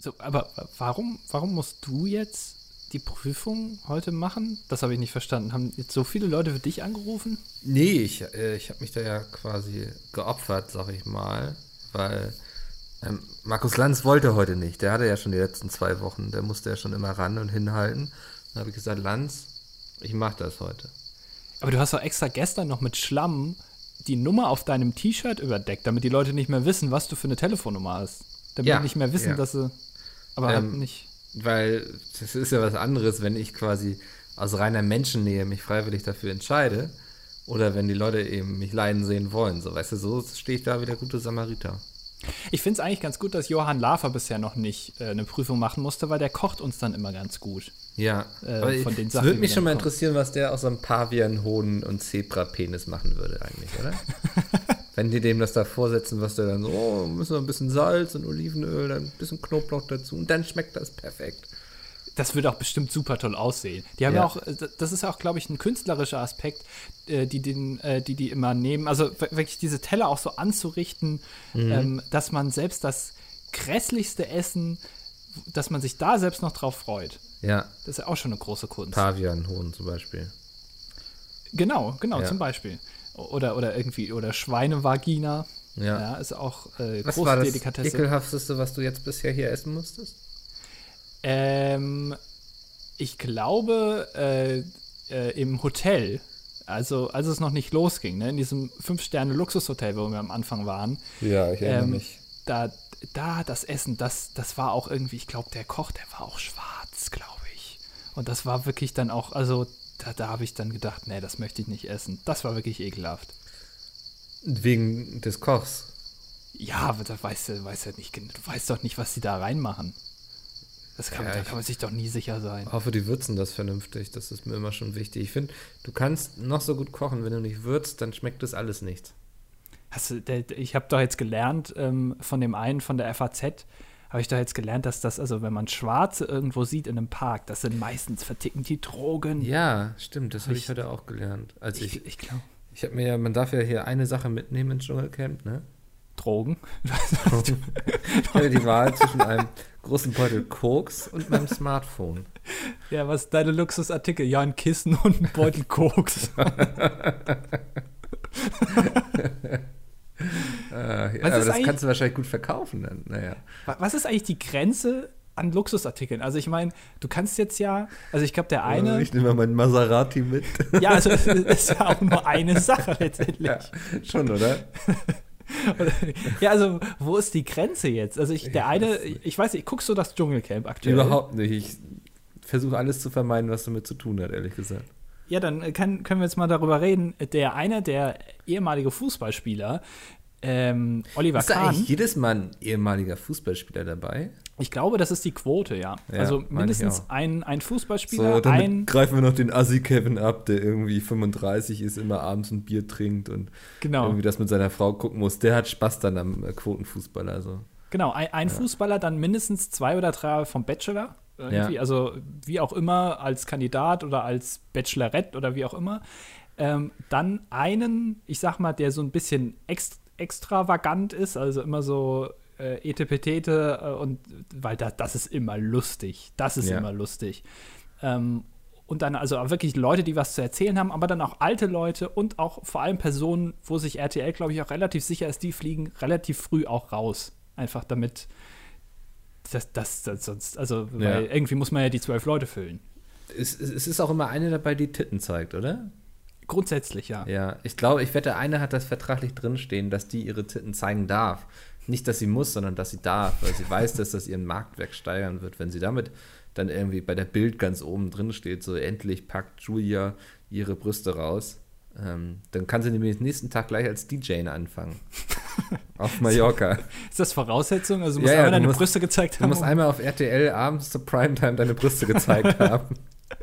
So, aber warum, warum musst du jetzt die Prüfung heute machen? Das habe ich nicht verstanden. Haben jetzt so viele Leute für dich angerufen? Nee, ich, äh, ich habe mich da ja quasi geopfert, sag ich mal, weil ähm, Markus Lanz wollte heute nicht. Der hatte ja schon die letzten zwei Wochen, der musste ja schon immer ran und hinhalten. Dann habe ich gesagt, Lanz, ich mache das heute. Aber du hast doch extra gestern noch mit Schlamm die Nummer auf deinem T-Shirt überdeckt, damit die Leute nicht mehr wissen, was du für eine Telefonnummer hast. Damit Ja, die nicht mehr wissen, ja. dass sie. Aber halt Ähm, nicht. Weil das ist ja was anderes, wenn ich quasi aus reiner Menschennähe mich freiwillig dafür entscheide oder wenn die Leute eben mich leiden sehen wollen. So, weißt du, so stehe ich da wie der gute Samariter. Ich finde es eigentlich ganz gut, dass Johann Lafer bisher noch nicht äh, eine Prüfung machen musste, weil der kocht uns dann immer ganz gut. Ja, Äh, von den es Sachen, würde mich schon mal interessieren, was der aus einem Pavian, Hoden und Zebra-Penis machen würde eigentlich, oder? Wenn die dem das da vorsetzen, was der dann so, oh, müssen wir ein bisschen Salz und Olivenöl, dann ein bisschen Knoblauch dazu und dann schmeckt das perfekt. Das würde auch bestimmt super toll aussehen. Die haben ja, Ja. auch, äh, das ist ja auch, glaube ich, ein künstlerischer Aspekt, äh, die, den, äh, die die immer nehmen. Also wirklich diese Teller auch so anzurichten, Mhm. ähm, dass man selbst das grässlichste Essen, dass man sich da selbst noch drauf freut. Ja, Das ist ja auch schon eine große Kunst. Pavian, Hoden zum Beispiel. Genau, genau, Ja. zum Beispiel. Oder, oder irgendwie, oder Schweinevagina. Ja. Ja, ist auch äh, Was große war das Delikatesse. ekelhafteste, was du jetzt bisher hier essen musstest? Ähm, ich glaube, äh, äh, im Hotel, also als es noch nicht losging, ne, in diesem Fünf-Sterne-Luxushotel, wo wir am Anfang waren, Ja, ich ähm, da, da das Essen, das, das war auch irgendwie, ich glaube, der Koch, der war auch schwarz, glaube ich. Und das war wirklich dann auch, also da, da habe ich dann gedacht, nee, das möchte ich nicht essen. Das war wirklich ekelhaft. Wegen des Kochs. Ja, aber da weißt du, weißt ja nicht, du weißt doch nicht, was die da reinmachen. Das kann, Ja, da kann man sich doch nie sicher sein. Ich hoffe, die würzen das vernünftig. Das ist mir immer schon wichtig. Ich finde, du kannst noch so gut kochen, wenn du nicht würzt, dann schmeckt das alles nichts. Hast du, ich habe doch jetzt gelernt, ähm, von dem einen von der FAZ, habe ich doch jetzt gelernt, dass das, also wenn man Schwarze irgendwo sieht in einem Park, das sind meistens verticken die Drogen. Ja, stimmt. Das habe ich Ich- heute auch gelernt. Also ich, ich, ich glaube. ich habe mir ja, man darf ja hier eine Sache mitnehmen ins Dschungelcamp, ne? Drogen. Ich hatte die Wahl zwischen einem großen Beutel Koks und meinem Smartphone. ja, was ist deine Luxusartikel? Ja, ein Kissen und ein Beutel Koks. Äh, aber ist das kannst du wahrscheinlich gut verkaufen dann. Naja. Wa- Was ist eigentlich die Grenze an Luxusartikeln? Also ich meine, du kannst jetzt ja, also ich glaube, der eine, Ich nehme mal meinen Maserati mit. ja, also es ist ja auch nur eine Sache letztendlich. ja, schon, oder? Ja, also wo ist die Grenze jetzt? Also ich, der eine, weiß ich weiß nicht, guckst du das Dschungelcamp aktuell? Überhaupt nicht. Ich versuche alles zu vermeiden, was damit zu tun hat, ehrlich gesagt. Ja, dann äh, kann, können wir jetzt mal darüber reden. Der eine, der ehemalige Fußballspieler, ähm, Oliver Ist Kahn, eigentlich jedes Mal ein ehemaliger Fußballspieler dabei? ich glaube, das ist die Quote, ja. Ja, also mindestens ein, ein Fußballspieler, So, damit ein, greifen wir noch den Assi-Kevin ab, der irgendwie 35 ist, immer abends ein Bier trinkt und genau, irgendwie das mit seiner Frau gucken muss. Der hat Spaß dann am äh, Quotenfußball. Also. genau, ein, ein Fußballer, dann mindestens zwei oder drei vom Bachelor. Ja. Also wie auch immer, als Kandidat oder als Bachelorette oder wie auch immer. Ähm, dann einen, ich sag mal, der so ein bisschen ext extravagant ist, also immer so äh, etepetete äh, und weil da, das ist immer lustig. Das ist Ja. immer lustig. Ähm, und dann also auch wirklich Leute, die was zu erzählen haben, aber dann auch alte Leute und auch vor allem Personen, wo sich RTL, glaube ich, auch relativ sicher ist, die fliegen relativ früh auch raus. Einfach damit das, das, das sonst, also Ja. irgendwie muss man ja die zwölf Leute füllen. Es es ist auch immer eine dabei, die Titten zeigt, oder? Grundsätzlich ja. Ja, ich glaube, ich wette, eine hat das vertraglich drinstehen, dass die ihre Titten zeigen darf. Nicht, dass sie muss, sondern dass sie darf, weil sie weiß, dass das ihren Marktwert steigern wird. Wenn sie damit dann irgendwie bei der Bild ganz oben drin steht, so endlich packt Julia ihre Brüste raus, ähm, dann kann sie nämlich nächsten Tag gleich als DJ anfangen. Auf Mallorca. Ist das Voraussetzung? Also du musst Ja, ja, einmal du deine musst- Brüste gezeigt Du haben. musst um- einmal auf RTL abends zur Primetime deine Brüste gezeigt haben.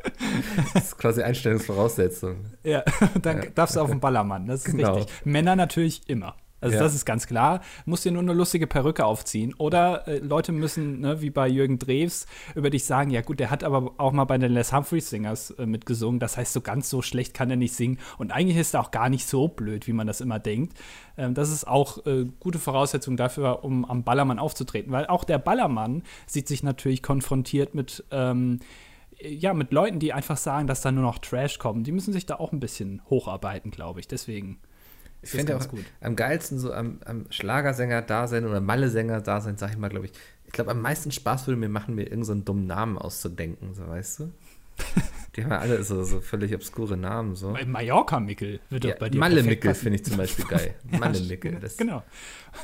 Das ist quasi Einstellungsvoraussetzung. ja, dann Ja. darfst du auf den Ballermann. Das ist Genau. richtig. Männer natürlich immer. Also Ja. das ist ganz klar. Musst dir nur eine lustige Perücke aufziehen. Oder äh, Leute müssen, ne, wie bei Jürgen Drews, über dich sagen, ja gut, der hat aber auch mal bei den Les Humphreys Singers äh, mitgesungen. Das heißt, so ganz so schlecht kann er nicht singen. Und eigentlich ist er auch gar nicht so blöd, wie man das immer denkt. Ähm, das ist auch äh, gute Voraussetzung dafür, um am Ballermann aufzutreten. Weil auch der Ballermann sieht sich natürlich konfrontiert mit ähm, ja, mit Leuten, die einfach sagen, dass da nur noch Trash kommt. Die müssen sich da auch ein bisschen hocharbeiten, glaube ich. Deswegen Ich finde auch gut. am geilsten so am, am Schlagersänger da sein oder Malle-Sänger da sein, sag ich mal, glaube ich. Ich glaube, am meisten Spaß würde mir machen, mir irgendeinen so einen dummen Namen auszudenken, so weißt du? Die haben ja alle so, so völlig obskure Namen. So. Mallorca-Mickel wird doch Ja, bei dir Malle perfekt Mickel passen. finde ich zum Beispiel geil. Malle Mickel, das Genau.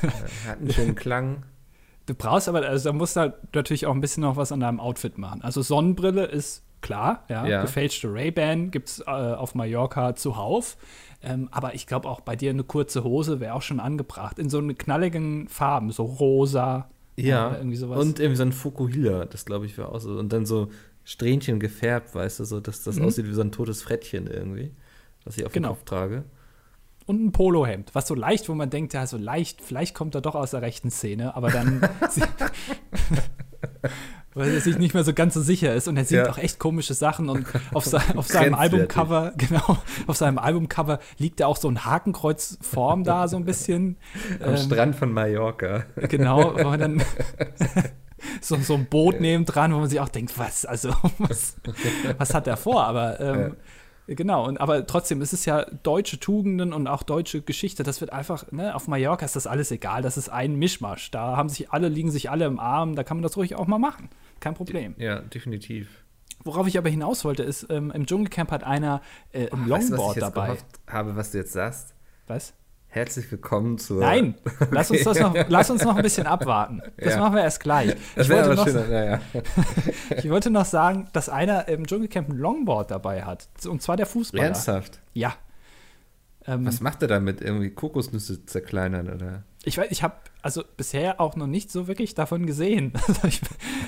hat einen schönen Klang. Du brauchst aber, also da musst du halt natürlich auch ein bisschen noch was an deinem Outfit machen. Also Sonnenbrille ist klar, ja. Ja. Gefälschte Ray-Ban gibt es äh, auf Mallorca zuhauf. Ähm, aber ich glaube auch bei dir eine kurze Hose wäre auch schon angebracht. In so einen knalligen Farben, so rosa. Ja, oder irgendwie sowas. und irgendwie so ein Fukuhila, das glaube ich wäre auch so. Und dann so Strähnchen gefärbt, weißt du, so, dass das Mhm. aussieht wie so ein totes Frettchen irgendwie, was ich auf Genau. dem Kopf trage. Und ein Polohemd, was so leicht, wo man denkt, ja, so leicht, vielleicht kommt er doch aus der rechten Szene, aber dann. weil er sich nicht mehr so ganz so sicher ist und er singt Ja. auch echt komische Sachen und auf, se auf seinem. Albumcover, genau, auf seinem Albumcover liegt ja auch so ein Hakenkreuzform da so ein bisschen. Am Ähm, Strand von Mallorca. Genau, wo man dann so, so ein Boot neben dran, wo man sich auch denkt, was, also, was, was hat er vor? Aber ähm, genau, und aber trotzdem ist es ja deutsche Tugenden und auch deutsche Geschichte. Das wird einfach, ne, auf Mallorca ist das alles egal. Das ist ein Mischmasch. Da haben sich alle, liegen sich alle im Arm, da kann man das ruhig auch mal machen. Kein Problem. Ja, definitiv. Worauf ich aber hinaus wollte, ist, ähm, im Dschungelcamp hat einer äh, ein Weißt du, was ich Longboard jetzt dabei. habe, was du jetzt sagst? Was? Herzlich willkommen zur. Nein, lass uns das noch, lass uns noch ein bisschen abwarten. Das Ja. machen wir erst gleich. Das Ich wollte, noch, schön. Naja. ich wollte noch sagen, dass einer im Dschungelcamp ein Longboard dabei hat. Und zwar der Fußballer. Ernsthaft. Ja. Ähm, Was macht er damit? Irgendwie Kokosnüsse zerkleinern oder? ich weiß, ich habe also bisher auch noch nicht so wirklich davon gesehen. Also ich,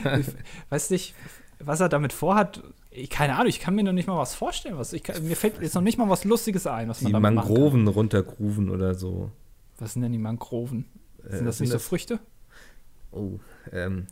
ich weiß nicht, was er damit vorhat. Ich, keine Ahnung, ich kann mir noch nicht mal was vorstellen. Was ich kann, mir fällt jetzt noch nicht mal was Lustiges ein, was Die man kann. Mangroven runtergrooven oder so. Was sind denn die Mangroven? Äh, Sind das nicht so Früchte? Oh, ähm,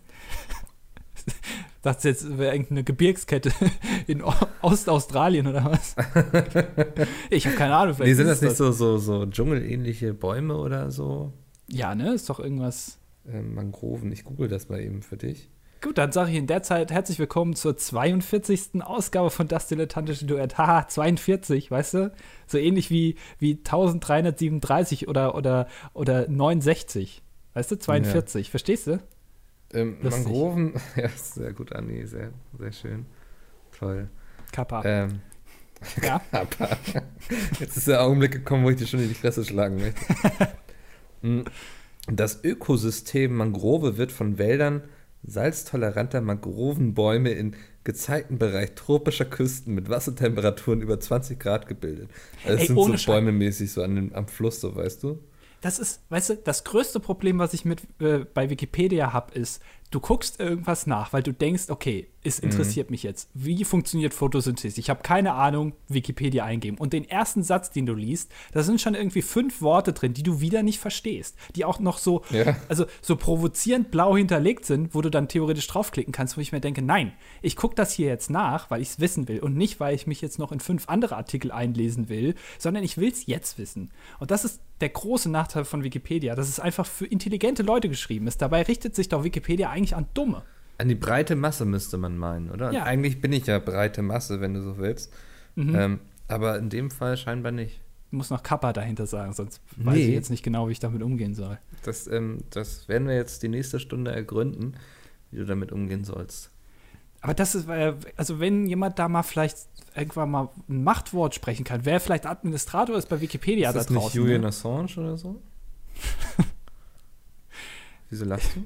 Das jetzt wäre irgendeine Gebirgskette in O- Ostaustralien oder was? Ich habe keine Ahnung. nee, vielleicht sind das nicht so, so, so dschungelähnliche Bäume oder so? Ja, ne? Ist doch irgendwas. Ähm, Mangroven, ich google das mal eben für dich. Gut, dann sage ich in der Zeit herzlich willkommen zur 42. Ausgabe von Das Dilettantische Duett. Haha, 42, weißt du? So ähnlich wie, wie 1337 oder, oder, oder 69. Weißt du? 42. Verstehst du? Ähm. Mangroven, ja, sehr gut, Anni, sehr, sehr schön. Toll. Kappa. Ähm, Ja. aber jetzt ist der Augenblick gekommen, wo ich dir schon in die Fresse schlagen möchte. Mm, Das Ökosystem Mangrove wird von Wäldern salztoleranter Mangrovenbäume in gezeigten Bereich tropischer Küsten mit Wassertemperaturen über 20 Grad gebildet. Also es Ey, sind so Scheiß. Bäume mäßig so an den, am Fluss, so weißt du? Das ist, weißt du, das größte Problem, was ich mit äh, bei Wikipedia habe, ist, du guckst irgendwas nach, weil du denkst, okay, es interessiert mich jetzt. Wie funktioniert Photosynthese? Ich habe keine Ahnung, Wikipedia eingeben. Und den ersten Satz, den du liest, da sind schon irgendwie fünf Worte drin, die du wieder nicht verstehst. Die auch noch so, Ja. also so provozierend blau hinterlegt sind, wo du dann theoretisch draufklicken kannst, wo ich mir denke, nein, ich gucke das hier jetzt nach, weil ich es wissen will und nicht, weil ich mich jetzt noch in fünf andere Artikel einlesen will, sondern ich will es jetzt wissen. Und das ist der große Nachteil von Wikipedia, dass es einfach für intelligente Leute geschrieben ist. Dabei richtet sich doch Wikipedia eigentlich an Dumme. An die breite Masse müsste man meinen, oder? Ja. Eigentlich bin ich ja breite Masse, wenn du so willst. Mhm. Ähm, aber in dem Fall scheinbar nicht. Ich muss noch Kappa dahinter sagen, sonst weiß Nee. ich jetzt nicht genau, wie ich damit umgehen soll. Das, ähm, das werden wir jetzt die nächste Stunde ergründen, wie du damit umgehen sollst. Aber das ist, also wenn jemand da mal vielleicht irgendwann mal ein Machtwort sprechen kann, wer vielleicht Administrator ist bei Wikipedia ist das da nicht draußen. Julian ne? Assange oder so? Wieso lachst du?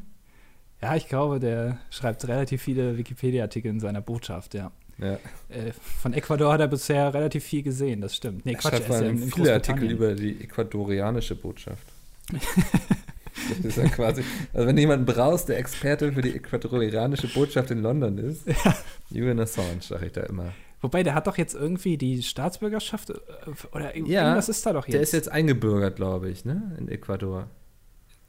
Ja, ich glaube, der schreibt relativ viele Wikipedia-Artikel in seiner Botschaft, ja. Ja. Äh, von Ecuador hat er bisher relativ viel gesehen, das stimmt. Nee, Er Quatsch, schreibt er vor ist ja viele Artikel über die ecuadorianische Botschaft. das ist ja quasi, also wenn du jemanden brauchst, der Experte für die ecuadorianische Botschaft in London ist, Julian Assange, sage ich da immer. Wobei, der hat doch jetzt irgendwie die Staatsbürgerschaft äh, oder Ja, irgendwas ist da doch jetzt. Der ist jetzt eingebürgert, glaube ich, ne? In Ecuador.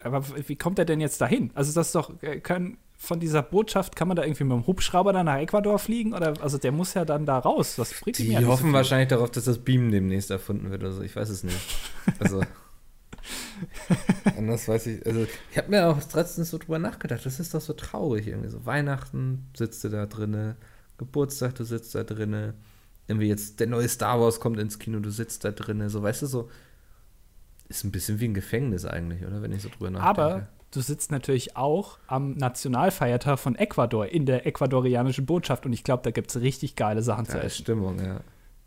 Aber wie kommt er denn jetzt dahin? Also das ist doch, äh, kann, von dieser Botschaft, kann man da irgendwie mit dem Hubschrauber dann nach Ecuador fliegen? Oder, also der muss ja dann da raus. Das bringt Die ja hoffen so wahrscheinlich darauf, dass das Beamen demnächst erfunden wird oder so. Ich weiß es nicht. Also. anders weiß ich. Also, ich habe mir auch letztens so drüber nachgedacht. Das ist doch so traurig irgendwie. So Weihnachten sitzt du da drinne, Geburtstag, du sitzt da drinne. Irgendwie jetzt der neue Star Wars kommt ins Kino, du sitzt da drinne. So, weißt du, so. Ist ein bisschen wie ein Gefängnis eigentlich, oder? Wenn ich so drüber nachdenke. Aber du sitzt natürlich auch am Nationalfeiertag von Ecuador in der ecuadorianischen Botschaft und ich glaube, da gibt es richtig geile Sachen zu da ist essen. Stimmung, ja.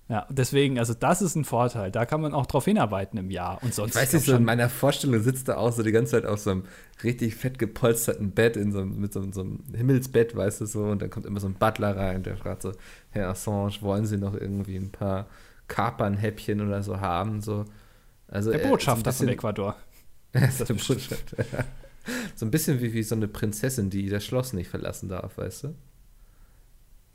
Ja, deswegen, also das ist ein Vorteil. Da kann man auch drauf hinarbeiten im Jahr. Und sonst Ich weiß nicht, so in meiner Vorstellung sitzt er auch so die ganze Zeit auf so einem richtig fett gepolsterten Bett, in so einem, mit so, einem- so einem Himmelsbett, weißt du so, und dann kommt immer so ein Butler rein, der fragt so, Herr Assange, wollen Sie noch irgendwie ein paar Kapernhäppchen oder so haben? So, also der er- Botschafter so von Ecuador. bisschen, ist der Botschafter. So ein bisschen wie, wie so eine Prinzessin, die das Schloss nicht verlassen darf, weißt du?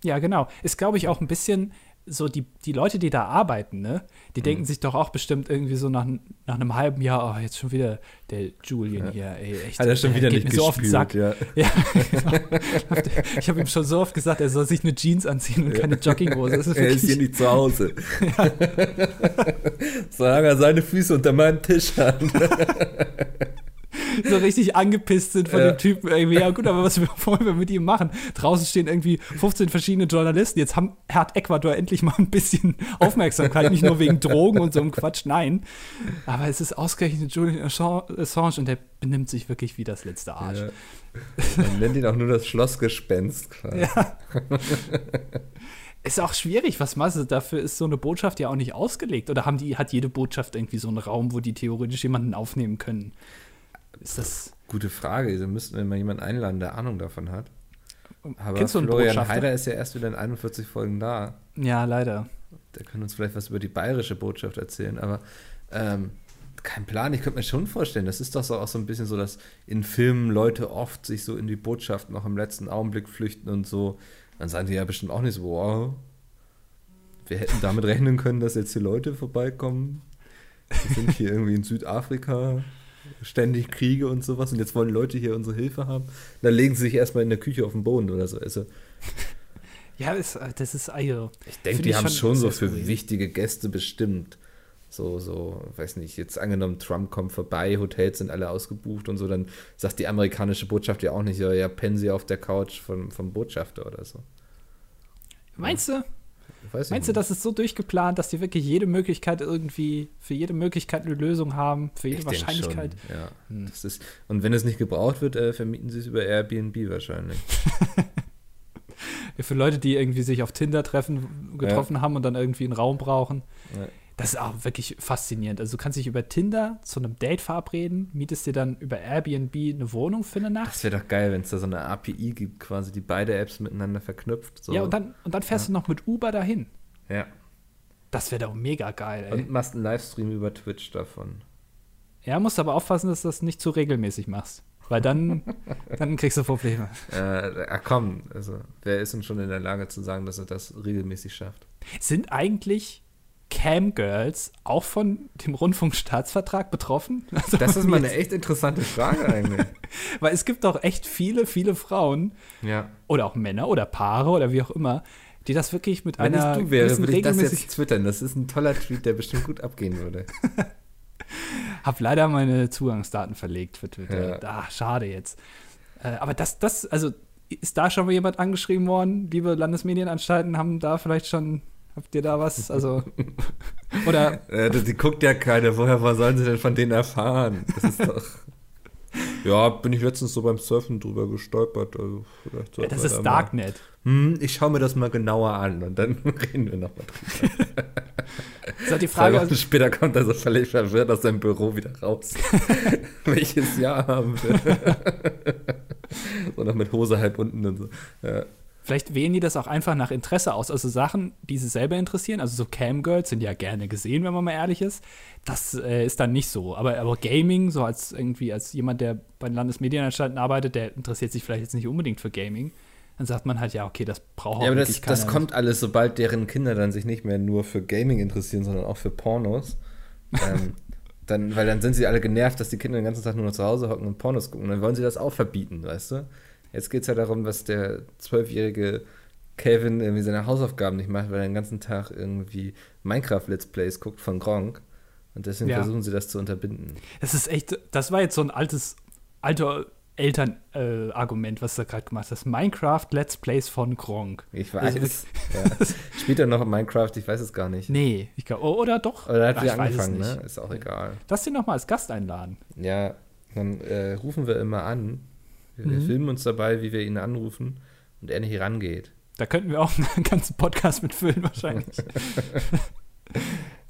Ja, genau. Ist, glaube ich, auch ein bisschen so, die, die Leute, die da arbeiten, ne, die Mhm. denken sich doch auch bestimmt irgendwie so nach, nach einem halben Jahr, oh, jetzt schon wieder der Julian hier, ey, echt. Hat er schon der wieder nicht mir so auf den Sack. ja. Ja, genau. Ich habe ihm schon so oft gesagt, er soll sich eine Jeans anziehen und keine Jogginghose. Ist Er ist hier nicht zu Hause. Solange er seine Füße unter meinem Tisch hat. So richtig angepisst sind von Ja. dem Typen irgendwie. Ja gut, aber was wollen wir mit ihm machen? Draußen stehen irgendwie 15 verschiedene Journalisten. Jetzt haben, hat Ecuador endlich mal ein bisschen Aufmerksamkeit, nicht nur wegen Drogen und so einem Quatsch, nein. Aber es ist ausgerechnet Julian Assange und der benimmt sich wirklich wie das letzte Arsch. Ja. Man nennt ihn auch nur das Schlossgespenst quasi. Ja. Ist auch schwierig, was machst du? Dafür ist so eine Botschaft ja auch nicht ausgelegt. Oder haben die, hat jede Botschaft irgendwie so einen Raum, wo die theoretisch jemanden aufnehmen können? Ist das. Gute Frage. Da müssten wir mal jemanden einladen, der Ahnung davon hat. Aber Kennst du einen Florian? Heider ist ja erst wieder in 41 Folgen da. Ja, leider. Der kann uns vielleicht was über die bayerische Botschaft erzählen. Aber ähm, kein Plan. Ich könnte mir schon vorstellen, das ist doch so auch so ein bisschen so, dass in Filmen Leute oft sich so in die Botschaft noch im letzten Augenblick flüchten und so. Dann sagen die ja bestimmt auch nicht so, wow, wir hätten damit rechnen können, dass jetzt hier Leute vorbeikommen. Wir sind hier irgendwie in Südafrika, ständig Kriege und sowas und jetzt wollen Leute hier unsere Hilfe haben. Dann legen sie sich erstmal in der Küche auf den Boden oder so. Also Ja, ist, das ist also. ich denke, die ich haben schon schon so für wichtige Gäste bestimmt. So, so, weiß nicht, jetzt angenommen, Trump kommt vorbei, Hotels sind alle ausgebucht und so, dann sagt die amerikanische Botschaft ja auch nicht, ja, ja pennen sie auf der Couch vom, vom Botschafter oder so. Meinst du? Weiß Meinst du, das ist so durchgeplant, dass die wirklich jede Möglichkeit irgendwie, für jede Möglichkeit eine Lösung haben, für jede Ich Wahrscheinlichkeit? Ja. Hm. Das ist, und wenn es nicht gebraucht wird, äh, vermieten sie es über Airbnb wahrscheinlich. Für Leute, die irgendwie sich auf Tinder treffen, getroffen haben und dann irgendwie einen Raum brauchen. Ja. Das ist auch wirklich faszinierend. Also du kannst dich über Tinder zu einem Date verabreden, mietest dir dann über Airbnb eine Wohnung für eine Nacht. Das wäre doch geil, wenn es da so eine API gibt, quasi, die beide Apps miteinander verknüpft. So. Ja, und dann, und dann fährst du noch mit Uber dahin. Ja. Das wäre doch mega geil, ey. Und machst einen Livestream über Twitch davon. ja, musst aber aufpassen, dass du das nicht zu regelmäßig machst. Weil dann, dann kriegst du Probleme. Äh, ah, komm, also wer ist denn schon in der Lage zu sagen, dass er das regelmäßig schafft? Sind eigentlich Camgirls auch von dem Rundfunkstaatsvertrag betroffen? Also Das ist mal eine echt interessante Frage eigentlich. Weil es gibt doch echt viele, viele Frauen ja. oder auch Männer oder Paare oder wie auch immer, die das wirklich mit Wenn einer es du wäre, würde ich das jetzt twittern. Das ist ein toller Tweet, der bestimmt gut abgehen würde. Hab leider meine Zugangsdaten verlegt für Twitter. Ja. Ah, schade jetzt. Äh, aber das, das, also ist da schon mal jemand angeschrieben worden? Liebe Landesmedienanstalten haben da vielleicht schon, habt ihr da was? Also, oder Äh, die, guckt ja keiner. Woher wo sollen sie denn von denen erfahren? Das ist doch. ja, bin ich letztens so beim Surfen drüber gestolpert. Also vielleicht sollten das ist da Darknet. Hm, ich schaue mir das mal genauer an und dann reden wir nochmal drüber. Das ist die Zwei Frage, Wochen also, später kommt er so völlig verwirrt aus seinem Büro wieder raus. Welches Jahr haben wir? so noch mit Hose halb unten und so. Ja. Vielleicht wählen die das auch einfach nach Interesse aus. Also Sachen, die sie selber interessieren. Also so Camgirls sind ja gerne gesehen, wenn man mal ehrlich ist. Das äh, ist dann nicht so. Aber, aber Gaming, so als irgendwie als jemand, der bei den Landesmedienanstalten arbeitet, der interessiert sich vielleicht jetzt nicht unbedingt für Gaming. dann sagt man halt, ja, okay, das braucht Ja, aber das, das kommt alles, sobald deren Kinder dann sich nicht mehr nur für Gaming interessieren, sondern auch für Pornos. ähm, dann, weil dann sind sie alle genervt, dass die Kinder den ganzen Tag nur noch zu Hause hocken und Pornos gucken. Dann wollen sie das auch verbieten, weißt du? Jetzt geht es ja darum, was der zwölfjährige Kevin irgendwie seine Hausaufgaben nicht macht, weil er den ganzen Tag irgendwie Minecraft-Let's Plays guckt von Gronk. Und deswegen Ja. versuchen sie das zu unterbinden. Das ist echt, das war jetzt so ein altes, alter Elternargument, äh, was du gerade gemacht hast. Minecraft Let's Plays von Gronk. Ich Also weiß. ja. Spielt er noch Minecraft? Ich weiß es gar nicht. Nee, ich glaube, oder doch? Oder hat es angefangen, ne? Ist auch egal. Lass ihn noch mal als Gast einladen. Ja, dann äh, rufen wir immer an. Wir, Mhm. filmen uns dabei, wie wir ihn anrufen und er nicht rangeht. Da könnten wir auch einen ganzen Podcast mitfüllen wahrscheinlich.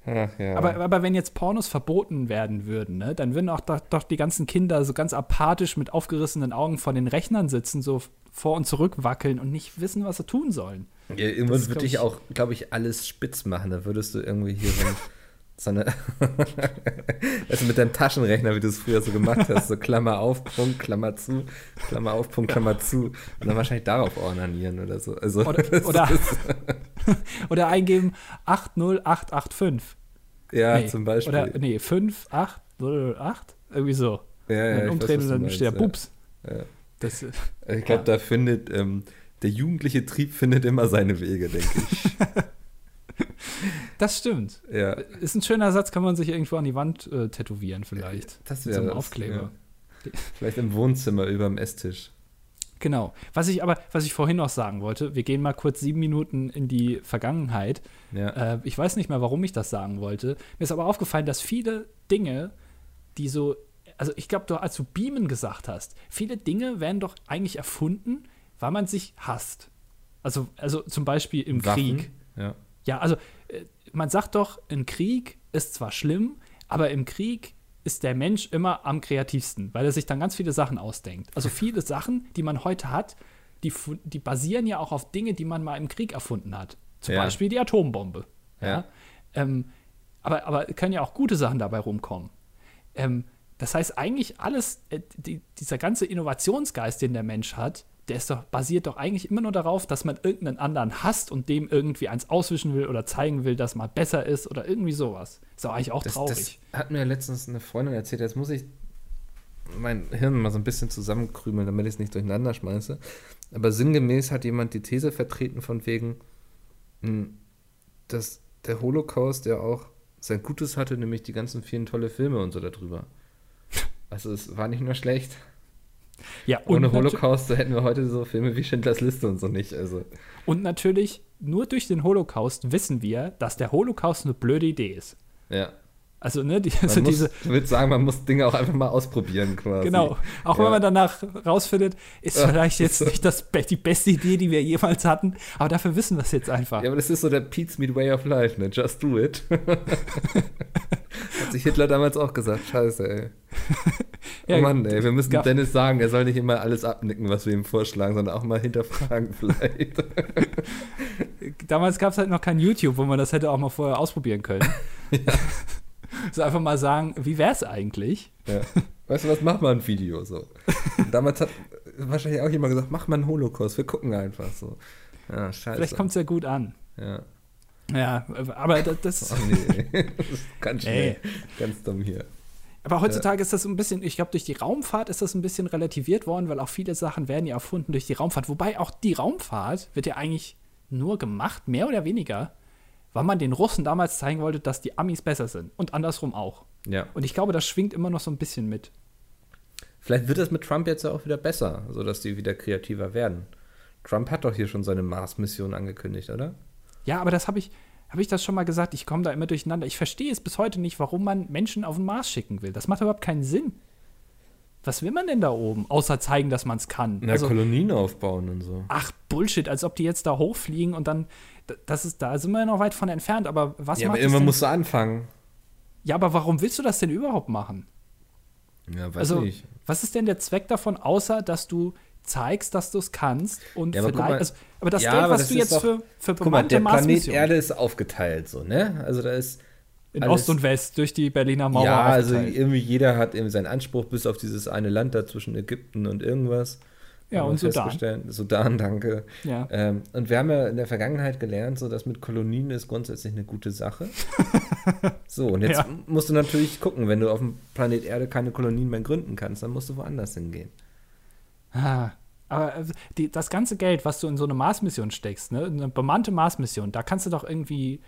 Ach ja. aber, aber wenn jetzt Pornos verboten werden würden, ne, dann würden auch doch, doch die ganzen Kinder so ganz apathisch mit aufgerissenen Augen vor den Rechnern sitzen, so vor und zurück wackeln und nicht wissen, was sie tun sollen. ja, irgendwann würde ich auch, glaube ich, alles spitz machen. Da würdest du irgendwie hier so, so eine. du, mit deinem Taschenrechner, wie du es früher so gemacht hast, so Klammer auf, Punkt, Klammer zu, Klammer auf, Punkt, Klammer zu. Und dann wahrscheinlich darauf ornanieren oder so. Also, Oder, oder, oder eingeben 80885. ja, nee, zum Beispiel. Oder, nee, 5808, irgendwie so. ja, ja, und weiß, umdrehen und dann steht da ja. Bups. Ja. Das, Ich glaube, da findet ähm, der jugendliche Trieb findet immer seine Wege, denke ich. das stimmt. ja. Ist ein schöner Satz, kann man sich irgendwo an die Wand äh, tätowieren vielleicht. Das Mit wäre so das, Aufkleber. ja. Vielleicht im Wohnzimmer über dem Esstisch. Genau. Was ich aber, was ich vorhin noch sagen wollte, wir gehen mal kurz sieben Minuten in die Vergangenheit. Ja. Äh, ich weiß nicht mehr, warum ich das sagen wollte. Mir ist aber aufgefallen, dass viele Dinge, die so, also ich glaube, du, als du Beamen gesagt hast, viele Dinge werden doch eigentlich erfunden, weil man sich hasst. Also, also zum Beispiel im Waffen. Krieg. Ja. Ja, also äh, man sagt doch, ein Krieg ist zwar schlimm, aber im Krieg ist der Mensch immer am kreativsten, weil er sich dann ganz viele Sachen ausdenkt. Also viele Sachen, die man heute hat, die, die basieren ja auch auf Dinge, die man mal im Krieg erfunden hat. Zum Ja. Beispiel die Atombombe. Ja. Ja. Ähm, aber, aber können ja auch gute Sachen dabei rumkommen. Ähm, das heißt, eigentlich alles, äh, die, dieser ganze Innovationsgeist, den der Mensch hat, der ist doch, basiert doch eigentlich immer nur darauf, dass man irgendeinen anderen hasst und dem irgendwie eins auswischen will oder zeigen will, dass man besser ist oder irgendwie sowas. Ist doch eigentlich auch Das, traurig. das hat mir letztens eine Freundin erzählt. Jetzt muss ich mein Hirn mal so ein bisschen zusammenkrümeln, damit ich es nicht durcheinander schmeiße. Aber sinngemäß hat jemand die These vertreten von wegen, mh, dass der Holocaust ja auch sein Gutes hatte, nämlich die ganzen vielen tolle Filme und so darüber. Also es war nicht nur schlecht. Ja, Ohne Holocaust hätten wir heute so Filme wie Schindlers Liste und so nicht. Also Und natürlich, nur durch den Holocaust wissen wir, dass der Holocaust eine blöde Idee ist. ja. Also, ne, die, also muss, diese, ich würde sagen, man muss Dinge auch einfach mal ausprobieren quasi. Genau. Auch Ja. wenn man danach rausfindet, ist Ja, vielleicht jetzt nicht das, die beste Idee, die wir jemals hatten, aber dafür wissen wir es jetzt einfach. Ja, aber das ist so der Pete's Meat Way of Life, ne? Just do it. Hat sich Hitler damals auch gesagt. Scheiße, ey. Ja, oh Mann, ey, wir müssen gab- Dennis sagen, er soll nicht immer alles abnicken, was wir ihm vorschlagen, sondern auch mal hinterfragen vielleicht. Damals gab es halt noch kein YouTube, wo man das hätte auch mal vorher ausprobieren können. So einfach mal sagen, wie wäre es eigentlich? ja. Weißt du was, mach mal ein Video so. Und damals hat wahrscheinlich auch jemand gesagt, mach mal einen Holocaust, wir gucken einfach so. Ja, scheiße. Vielleicht kommt es ja gut an. Ja. Ja, aber das, das Oh nee. das ist ganz schnell. Ey. Ganz dumm hier. aber heutzutage ist das ein bisschen, ich glaube, durch die Raumfahrt ist das ein bisschen relativiert worden, weil auch viele Sachen werden ja erfunden durch die Raumfahrt. Wobei auch die Raumfahrt wird ja eigentlich nur gemacht, mehr oder weniger, weil man den Russen damals zeigen wollte, dass die Amis besser sind. Und andersrum auch. Ja. Und ich glaube, das schwingt immer noch so ein bisschen mit. Vielleicht wird das mit Trump jetzt ja auch wieder besser, sodass die wieder kreativer werden. Trump hat doch hier schon seine Mars-Mission angekündigt, oder? Ja, aber das habe ich, habe ich das schon mal gesagt. Ich komme da immer durcheinander. Ich verstehe es bis heute nicht, warum man Menschen auf den Mars schicken will. Das macht überhaupt keinen Sinn. Was will man denn da oben, außer zeigen, dass man es kann? Na, Also, Kolonien aufbauen und so. ach, Bullshit, als ob die jetzt da hochfliegen und dann, das ist, da sind wir ja noch weit von entfernt. Aber was Ja, aber irgendwann musst du anfangen. Ja, aber warum willst du das denn überhaupt machen? Ja, weiß Also, nicht. was ist denn der Zweck davon, außer dass du zeigst, dass du es kannst und Ja, aber vielleicht, mal- also, aber das Ja, Geld, was das du jetzt doch- für, für Guck mal, der Planet Erde ist aufgeteilt, so, ne? Also da ist. in alles- Ost und West durch die Berliner Mauer ja, also aufgeteilt. irgendwie jeder hat eben seinen Anspruch bis auf dieses eine Land da zwischen Ägypten und irgendwas. Ja, und Sudan. Sudan, danke. Ja. Ähm, und wir haben ja in der Vergangenheit gelernt, so dass mit Kolonien ist grundsätzlich eine gute Sache. so, und jetzt Ja. musst du natürlich gucken, wenn du auf dem Planet Erde keine Kolonien mehr gründen kannst, dann musst du woanders hingehen. Ah, aber äh, die, das ganze Geld, was du in so eine Mars-Mission steckst, ne, eine bemannte Mars-Mission, da kannst du doch irgendwie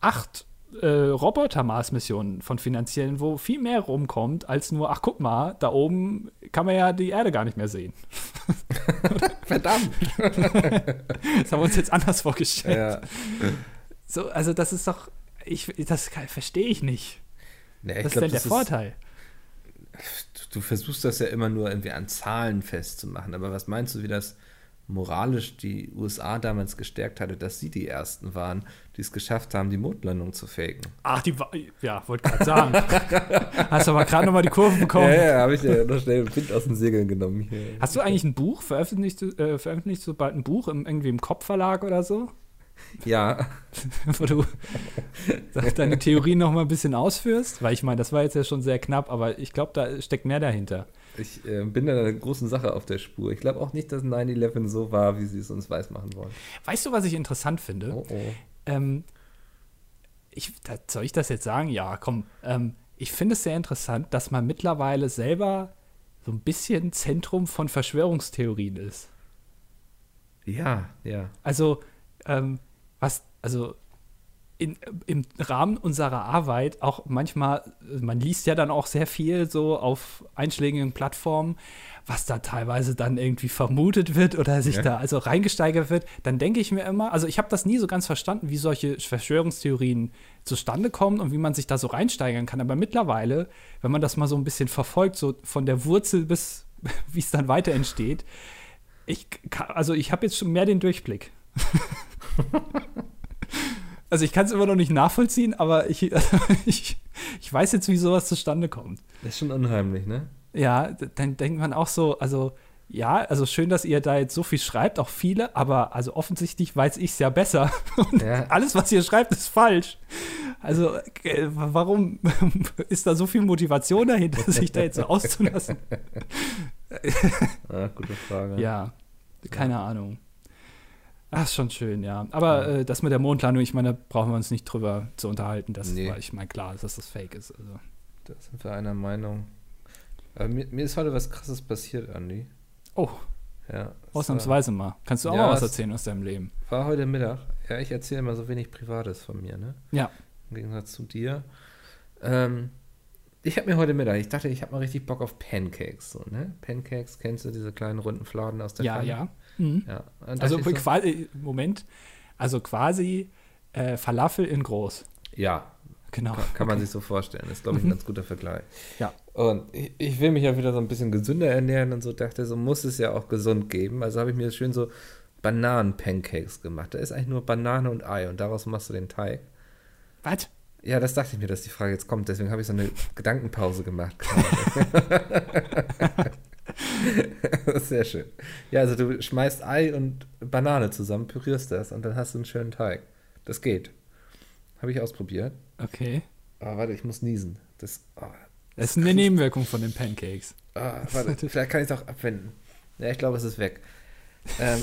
acht äh, Roboter-Mars-Missionen von finanziellen, wo viel mehr rumkommt, als nur, ach guck mal, da oben kann man ja die Erde gar nicht mehr sehen. Verdammt! Das haben wir uns jetzt anders vorgestellt. ja. So, also das ist doch, ich, das verstehe ich nicht. Nee, Was ich ist glaub, denn der Vorteil? Du versuchst das ja immer nur irgendwie an Zahlen festzumachen, aber was meinst du, wie das moralisch die USA damals gestärkt hatte, dass sie die Ersten waren, die es geschafft haben, die Mondlandung zu faken? Ach, die, ja, wollte gerade sagen. Hast aber gerade noch mal die Kurve bekommen. Ja, ja, habe ich ja noch schnell den Wind aus den Segeln genommen hier. Hast du eigentlich ein Buch? Veröffentlichst du, äh, veröffentlichst du bald ein Buch im, irgendwie im Kopfverlag oder so? Ja, Wo du deine Theorien noch mal ein bisschen ausführst? Weil ich meine, das war jetzt ja schon sehr knapp, aber ich glaube, da steckt mehr dahinter. ich äh, bin da einer großen Sache auf der Spur. Ich glaube auch nicht, dass 9-11 so war, wie sie es uns weismachen wollen. Weißt du, was ich interessant finde? Oh, oh. Ähm, ich, da, soll ich das jetzt sagen? Ja, komm. Ähm, ich finde es sehr interessant, dass man mittlerweile selber so ein bisschen Zentrum von Verschwörungstheorien ist. Ja, ja. Also, ähm, was, also in, im Rahmen unserer Arbeit auch manchmal, man liest ja dann auch sehr viel so auf einschlägigen Plattformen, was da teilweise dann irgendwie vermutet wird oder sich Ja. da also reingesteigert wird, dann denke ich mir immer, also ich habe das nie so ganz verstanden, wie solche Verschwörungstheorien zustande kommen und wie man sich da so reinsteigern kann. Aber mittlerweile, wenn man das mal so ein bisschen verfolgt, so von der Wurzel bis wie es dann weiter entsteht, ich, also ich habe jetzt schon mehr den Durchblick. also ich kann es immer noch nicht nachvollziehen, aber ich, ich, ich weiß jetzt, wie sowas zustande kommt. Das ist schon unheimlich, ne? Ja, dann denkt man auch so, also ja, also schön, dass ihr da jetzt so viel schreibt, auch viele, aber also offensichtlich weiß ich es ja besser. Und Ja. alles, was ihr schreibt, ist falsch. Also äh, warum ist da so viel Motivation dahinter, sich da jetzt so auszulassen? Ah, gute Frage. Ja, keine Ahnung. Ach, ist schon schön, ja. Aber äh, das mit der Mondlandung, ich meine, da brauchen wir uns nicht drüber zu unterhalten. Das Nee. war, ich meine, klar, dass das fake ist. Also. Da sind wir einer Meinung. Aber mir, mir ist heute was krasses passiert, Andi. Oh, Ja. ausnahmsweise mal. Kannst du auch Ja, mal was erzählen aus deinem Leben? War, war heute Mittag. Ja, ich erzähle immer so wenig Privates von mir, ne? Ja. Im Gegensatz zu dir. Ähm, ich habe mir heute Mittag, ich dachte, ich habe mal richtig Bock auf Pancakes, so, ne? Pancakes, kennst du diese kleinen runden Fladen aus der Ja, Pfanne? ja. Mhm. Ja. Also so, quasi, Moment, also quasi äh, Falafel in groß. ja, Genau. Kann, kann man Okay. sich so vorstellen. Das ist, glaube ich, ein ganz guter Vergleich. Ja. Und ich, ich will mich ja wieder so ein bisschen gesünder ernähren und so dachte, so muss es ja auch gesund geben. Also habe ich mir schön so Bananen-Pancakes gemacht. Da ist eigentlich nur Banane und Ei und daraus machst du den Teig. Was? Ja, das dachte ich mir, dass die Frage jetzt kommt. Deswegen habe ich so eine Gedankenpause gemacht. Sehr schön. Ja, also du schmeißt Ei und Banane zusammen, pürierst das und dann hast du einen schönen Teig. Das geht. Habe ich ausprobiert. Okay. Aber warte, ich muss niesen. Das, oh, Das ist eine Nebenwirkung von den Pancakes. Ah, warte, vielleicht kann ich es auch abwenden. Ja, ich glaube, es ist weg. Ähm,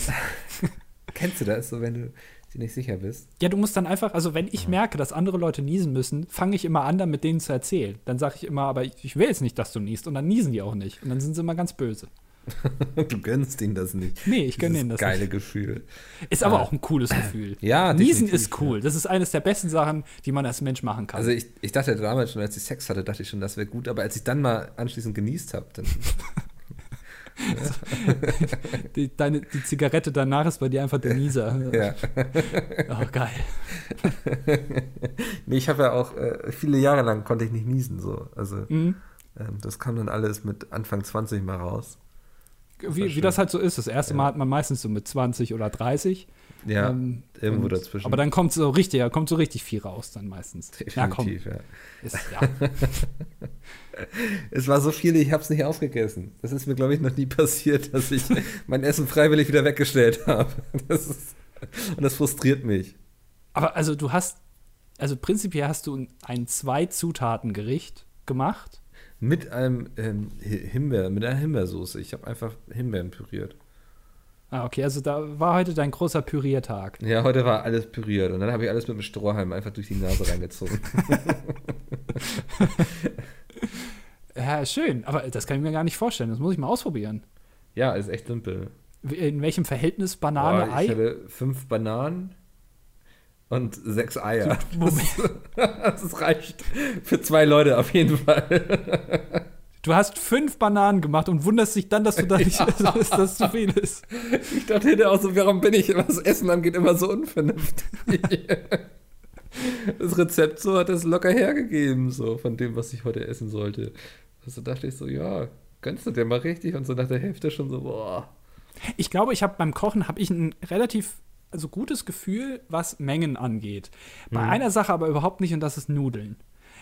kennst du das, so wenn du dir nicht sicher bist? Ja, du musst dann einfach, also wenn ich merke, dass andere Leute niesen müssen, fange ich immer an, dann mit denen zu erzählen. Dann sage ich immer, aber ich, ich will jetzt nicht, dass du niest. Und dann niesen die auch nicht. Und dann sind sie immer ganz böse. Du gönnst ihnen das nicht. Nee, ich gönne ihnen das geile nicht. Gefühl. Ist aber Ah. auch ein cooles Gefühl. Ja, Niesen ist cool. Das ist eines der besten Sachen, die man als Mensch machen kann. Also ich, ich dachte damals schon, als ich Sex hatte, dachte ich schon, das wäre gut. Aber als ich dann mal anschließend genießt habe, dann die, deine, die Zigarette danach ist bei dir einfach der Nieser. ja. Oh, geil. Nee, ich habe ja auch äh, viele Jahre lang konnte ich nicht niesen. So. Also Mhm. ähm, das kam dann alles mit Anfang 20 mal raus. war Wie, wie das halt so ist. Das erste Ja. Mal hat man meistens so mit 20 oder 30. Ja, Ähm, irgendwo dazwischen. Aber dann kommt so richtig, da kommt so richtig viel raus dann meistens. Ja, komm. Definitiv, ja. Ist, ja. Es war so viel, ich habe es nicht aufgegessen. Das ist mir, glaube ich, noch nie passiert, dass ich mein Essen freiwillig wieder weggestellt habe. Das ist, und das frustriert mich. Aber also du hast, also prinzipiell hast du ein, Zwei-Zutaten-Gericht gemacht. Mit einem ähm, Hi- Himbeer, mit einer Himbeersoße. Ich habe einfach Himbeeren püriert. Ah, okay, also da war heute dein großer Püriertag. Ja, heute war alles püriert und dann habe ich alles mit dem Strohhalm einfach durch die Nase reingezogen. Ja, schön, aber das kann ich mir gar nicht vorstellen. Das muss ich mal ausprobieren. ja, ist echt simpel. In welchem Verhältnis Banane, Boah, ich Ei? hatte fünf Bananen und sechs Eier. Moment. Das, das reicht für zwei Leute auf jeden Fall. Du hast fünf Bananen gemacht und wunderst dich dann, dass du da nicht, dass das zu viel ist. Ich dachte hinterher auch so, warum bin ich, was Essen angeht, immer so unvernünftig? Das Rezept so hat es locker hergegeben, so von dem, was ich heute essen sollte. Also dachte ich so, ja, gönnst du dir mal richtig? Und so nach der Hälfte schon so, boah. Ich glaube, ich habe beim Kochen habe ich ein relativ also gutes Gefühl, was Mengen angeht. Bei Mhm. einer Sache aber überhaupt nicht und das ist Nudeln.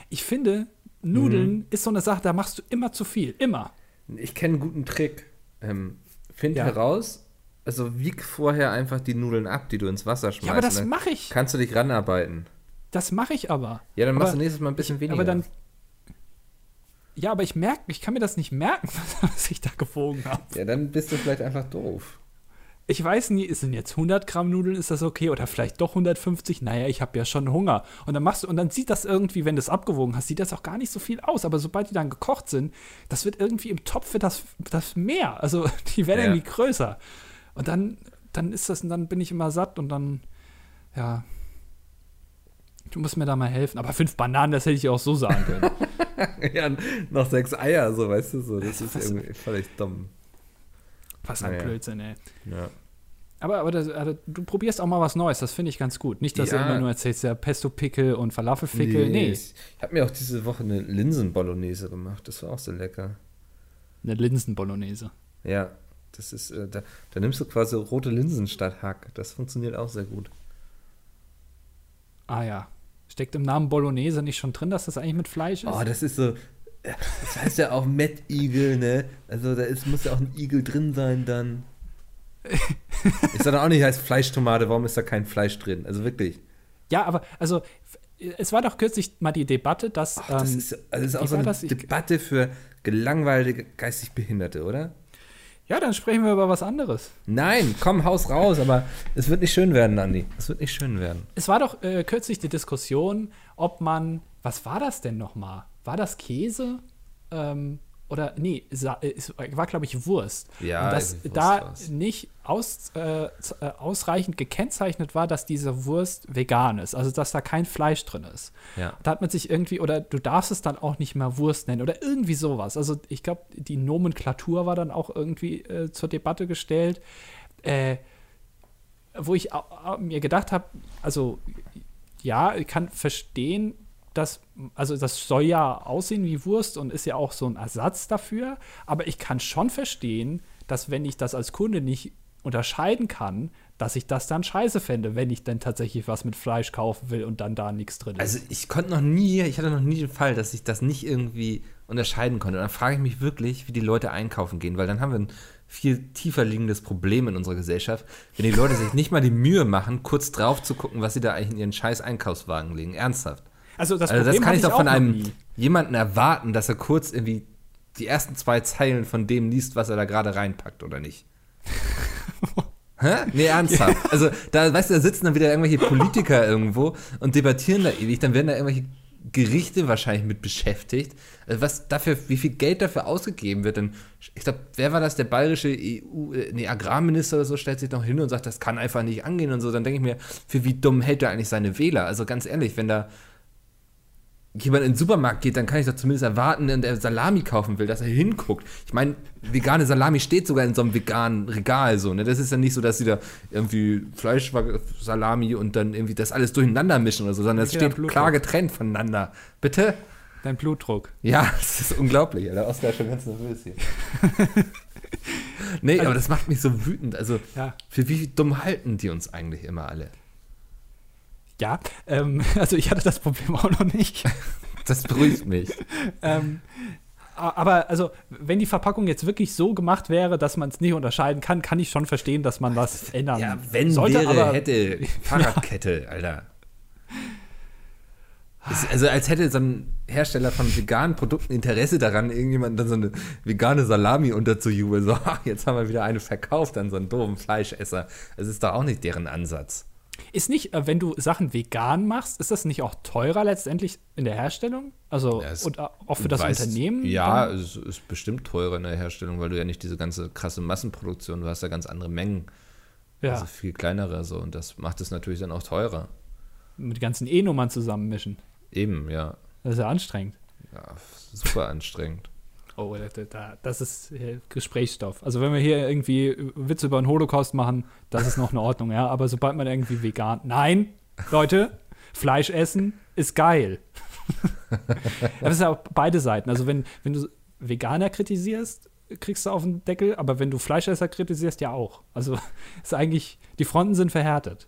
Ich finde, Nudeln Mhm. ist so eine Sache, da machst du immer zu viel, immer. Ich kenne einen guten Trick. Ähm, find Ja. heraus, also wieg vorher einfach die Nudeln ab, die du ins Wasser schmeißt. Ja, aber das dann mache ich. Kannst du dich ranarbeiten. Das mache ich aber. Ja, dann machst Aber du nächstes Mal ein bisschen weniger. Aber dann Ja, aber ich merke, ich kann mir das nicht merken, was ich da gewogen habe. ja, dann bist du vielleicht einfach doof. Ich weiß nie, sind jetzt 100 Gramm Nudeln, ist das okay? Oder vielleicht doch 150? Naja, ich habe ja schon Hunger. Und dann machst du, und dann sieht das irgendwie, wenn du es abgewogen hast, sieht das auch gar nicht so viel aus. Aber sobald die dann gekocht sind, das wird irgendwie im Topf wird das, das mehr. Also die werden Ja. irgendwie größer. Und dann, dann ist das, und dann bin ich immer satt und dann, ja. Du musst mir da mal helfen. Aber fünf Bananen, das hätte ich auch so sagen können. ja, noch sechs Eier, so weißt du so. Das Also, ist irgendwie völlig dumm. Was ein Naja. Blödsinn, ey. Ja. Aber, aber das, also, du probierst auch mal was Neues, das finde ich ganz gut. Nicht, dass Ja. du immer nur erzählst, ja, Pesto-Pickel und Falafelfickel. Nee. Ich habe mir auch diese Woche eine Linsen-Bolognese gemacht. Das war auch sehr lecker. Eine Linsen-Bolognese. Ja, das ist, äh, da, da nimmst du quasi rote Linsen statt Hack. Das funktioniert auch sehr gut. Ah ja. Steckt im Namen Bolognese nicht schon drin, dass das eigentlich mit Fleisch ist? Oh, das ist so. Das heißt ja auch Mettigel, ne? Also da ist, muss ja auch ein Igel drin sein dann. Sag doch auch nicht, heißt Fleischtomate, warum ist da kein Fleisch drin? Also wirklich. ja, aber also es war doch kürzlich mal die Debatte, dass Ach, das ähm, ist, also das ist auch so eine das? Debatte für gelangweilte, geistig Behinderte, oder? ja, dann sprechen wir über was anderes. Nein, komm, haus raus, aber es wird nicht schön werden, Andi. Es wird nicht schön werden. Es war doch äh, kürzlich die Diskussion, ob man, was war das denn nochmal? War das Käse? Ähm, oder, nee, äh, es war, glaube ich, Wurst. Ja, Und dass da war's. nicht aus, äh, äh, ausreichend gekennzeichnet war, dass diese Wurst vegan ist. Also, dass da kein Fleisch drin ist. Ja. Da hat man sich irgendwie, oder du darfst es dann auch nicht mehr Wurst nennen oder irgendwie sowas. Also, ich glaube, die Nomenklatur war dann auch irgendwie äh, zur Debatte gestellt. Äh, wo ich mir gedacht habe, also ja, ich kann verstehen, dass, also das soll ja aussehen wie Wurst und ist ja auch so ein Ersatz dafür, aber ich kann schon verstehen, dass wenn ich das als Kunde nicht unterscheiden kann, dass ich das dann scheiße fände, wenn ich dann tatsächlich was mit Fleisch kaufen will und dann da nichts drin ist. Also ich konnte noch nie, ich hatte noch nie den Fall, dass ich das nicht irgendwie unterscheiden konnte. Und dann frage ich mich wirklich, wie die Leute einkaufen gehen, weil dann haben wir ein viel tiefer liegendes Problem in unserer Gesellschaft, wenn die Leute sich nicht mal die Mühe machen, kurz drauf zu gucken, was sie da eigentlich in ihren scheiß Einkaufswagen legen. Ernsthaft. Also das, also das kann ich doch von einem jemanden erwarten, dass er kurz irgendwie die ersten zwei Zeilen von dem liest, was er da gerade reinpackt oder nicht. Hä? Nee, ernsthaft. Also, da, weißt du, da sitzen dann wieder irgendwelche Politiker irgendwo und debattieren da ewig. Dann werden da irgendwelche Gerichte wahrscheinlich mit beschäftigt. Also was dafür, wie viel Geld dafür ausgegeben wird. Denn ich glaube, wer war das? Der bayerische EU, äh, nee, Agrarminister oder so stellt sich noch hin und sagt, das kann einfach nicht angehen und so. Dann denke ich mir, für wie dumm hält er eigentlich seine Wähler? Also ganz ehrlich, wenn da jemand in den Supermarkt geht, dann kann ich doch zumindest erwarten, wenn der Salami kaufen will, dass er hinguckt. Ich meine, vegane Salami steht sogar in so einem veganen Regal so, ne? Das ist ja nicht so, dass sie da irgendwie Fleischsalami und dann irgendwie das alles durcheinander mischen oder so, sondern der steht klar getrennt voneinander. Bitte? Dein Blutdruck. Ja, das ist unglaublich. Der Oscar ist schon ganz nervös hier. nee, Also- aber das macht mich so wütend. Also, Ja. für wie dumm halten die uns eigentlich immer alle? Ja, ähm, also ich hatte das Problem auch noch nicht. Das beruhigt mich. ähm, aber also, wenn die Verpackung jetzt wirklich so gemacht wäre, dass man es nicht unterscheiden kann, kann ich schon verstehen, dass man was ändern Ja, wenn sollte. wäre, aber hätte. Fahrradkette, Alter. Es- Also als hätte so ein Hersteller von veganen Produkten Interesse daran, irgendjemand dann so eine vegane Salami unterzujubeln. So, ach, jetzt haben wir wieder eine verkauft an so einen doofen Fleischesser. Das ist doch auch nicht deren Ansatz. Ist nicht, äh, wenn du Sachen vegan machst, ist das nicht auch teurer letztendlich in der Herstellung? Also Ja, und äh, auch für das Weiß- Unternehmen? Ja, dann? es ist bestimmt teurer in der Herstellung, weil du ja nicht diese ganze krasse Massenproduktion, du hast ja ganz andere Mengen, ja. also viel kleinere so und das macht es natürlich dann auch teurer. mit ganzen E-Nummern zusammenmischen. Eben, ja. Das ist ja anstrengend. ja super anstrengend. Oh, da, da, das ist äh, Gesprächsstoff. Also wenn wir hier irgendwie Witze über den Holocaust machen, das ist noch in Ordnung, ja. Aber sobald man irgendwie vegan. Nein, Leute, Fleisch essen ist geil. das ist ja auch beide Seiten. Also wenn, wenn du Veganer kritisierst, kriegst du auf den Deckel, aber wenn du Fleischesser kritisierst, ja auch. Also ist eigentlich, die Fronten sind verhärtet.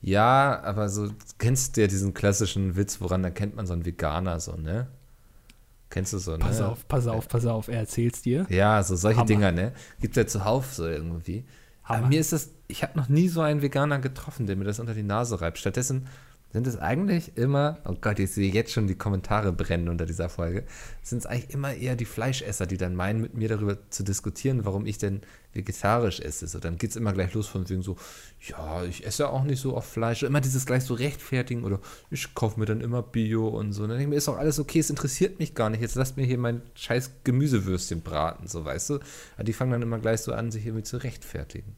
Ja, aber so, kennst du ja diesen klassischen Witz, woran erkennt man so einen Veganer so, ne? Kennst du so, Pass ne? auf, pass auf, pass auf, er erzählt's dir. Ja, so solche Hammer. Dinger, ne? Gibt ja zuhauf so irgendwie. Hammer. Aber mir ist das, ich habe noch nie so einen Veganer getroffen, der mir das unter die Nase reibt. Stattdessen sind es eigentlich immer, oh Gott, ich sehe jetzt schon die Kommentare brennen unter dieser Folge, sind es eigentlich immer eher die Fleischesser, die dann meinen, mit mir darüber zu diskutieren, warum ich denn vegetarisch esse. So, dann geht es immer gleich los von wegen so, ja, ich esse auch nicht so oft Fleisch. Immer dieses gleich so rechtfertigen oder ich kaufe mir dann immer Bio und so. Und dann denke ich mir, ist doch alles okay, es interessiert mich gar nicht. Jetzt lasst mir hier mein scheiß Gemüsewürstchen braten, so weißt du. Aber die fangen dann immer gleich so an, sich irgendwie zu rechtfertigen.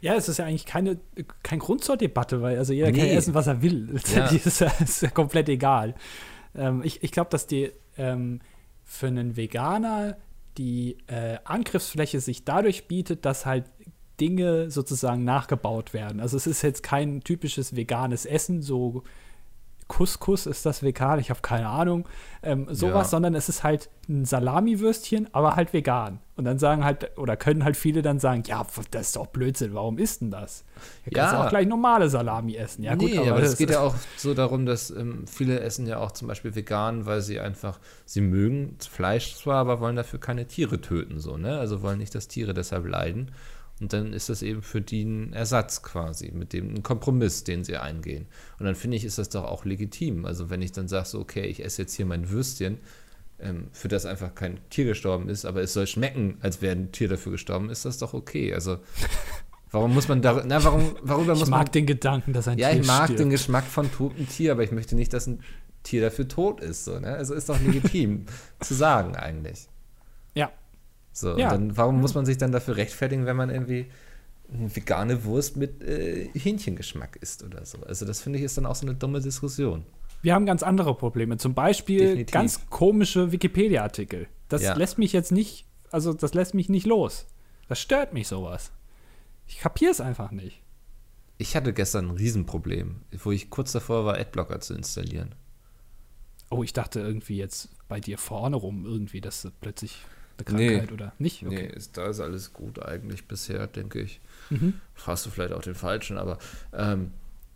Ja, es ist ja eigentlich keine, kein Grund zur Debatte, weil also jeder kann Nee. essen, was er will. Ja. Das ist, ja, ist ja komplett egal. Ähm, ich ich glaube, dass die ähm, für einen Veganer die äh, Angriffsfläche sich dadurch bietet, dass halt Dinge sozusagen nachgebaut werden. Also es ist jetzt kein typisches veganes Essen, so Couscous ist das vegan, ich habe keine Ahnung, ähm, sowas, Ja. sondern es ist halt ein Salamiwürstchen, aber halt vegan. Und dann sagen halt, oder können halt viele dann sagen, ja, das ist doch Blödsinn, warum isst denn das? Du kannst Ja. auch gleich normale Salami essen. Ja, gut, nee, aber, es geht ist- ja auch so darum, dass ähm, viele essen ja auch zum Beispiel vegan, weil sie einfach, sie mögen Fleisch zwar, aber wollen dafür keine Tiere töten, so, ne? Also wollen nicht, dass Tiere deshalb leiden. Und dann ist das eben für die ein Ersatz quasi, mit dem ein Kompromiss, den sie eingehen. Und dann finde ich, ist das doch auch legitim. Also wenn ich dann sage, so, okay, ich esse jetzt hier mein Würstchen, ähm, für das einfach kein Tier gestorben ist, aber es soll schmecken, als wäre ein Tier dafür gestorben, ist das doch okay. Also warum muss man da, na, warum, worüber Ich muss mag man den Gedanken, dass ein ja, Tier ich mag stirbt. den Geschmack von totem Tier, aber ich möchte nicht, dass ein Tier dafür tot ist. So, ne? Also ist doch legitim zu sagen eigentlich. Ja. So, Ja. dann, warum muss man sich dann dafür rechtfertigen, wenn man irgendwie eine vegane Wurst mit äh, Hähnchengeschmack isst oder so? Also das finde ich ist dann auch so eine dumme Diskussion. Wir haben ganz andere Probleme. Zum Beispiel Definitiv. ganz komische Wikipedia-Artikel. Das Ja. lässt mich jetzt nicht, also das lässt mich nicht los. Das stört mich sowas. Ich kapiere es einfach nicht. Ich hatte gestern ein Riesenproblem, wo ich kurz davor war, Adblocker zu installieren. Oh, ich dachte irgendwie jetzt bei dir vorne rum irgendwie, dass du plötzlich eine Nee. Krankheit oder nicht. Nee, ist, da ist alles gut eigentlich bisher, denke ich. Mhm. fragst du vielleicht auch den Falschen, aber ähm,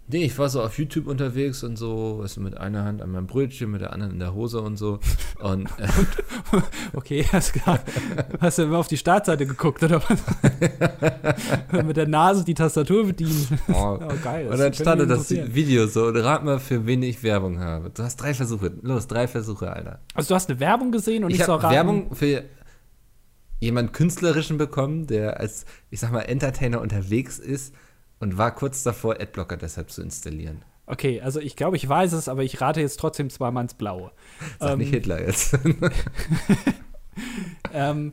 nee, ich war so auf YouTube unterwegs und so, weißt du, mit einer Hand an meinem Brötchen, mit der anderen in der Hose und so. Und äh, Okay, hast, hast du immer auf die Startseite geguckt oder was? Mit der Nase die Tastatur bedienen. oh, Oh, geil. und dann startet das. Video so, und rat mal, für wen ich Werbung habe. Du hast drei Versuche. Los, drei Versuche, Alter. Also du hast eine Werbung gesehen und ich ich soll habe raten. Werbung für jemanden Künstlerischen bekommen, der als, ich sag mal, Entertainer unterwegs ist und war kurz davor, Adblocker deshalb zu installieren. Okay, also ich glaube, ich weiß es, aber ich rate jetzt trotzdem zweimal ins Blaue. Sag Ähm, nicht Hitler jetzt. Ähm,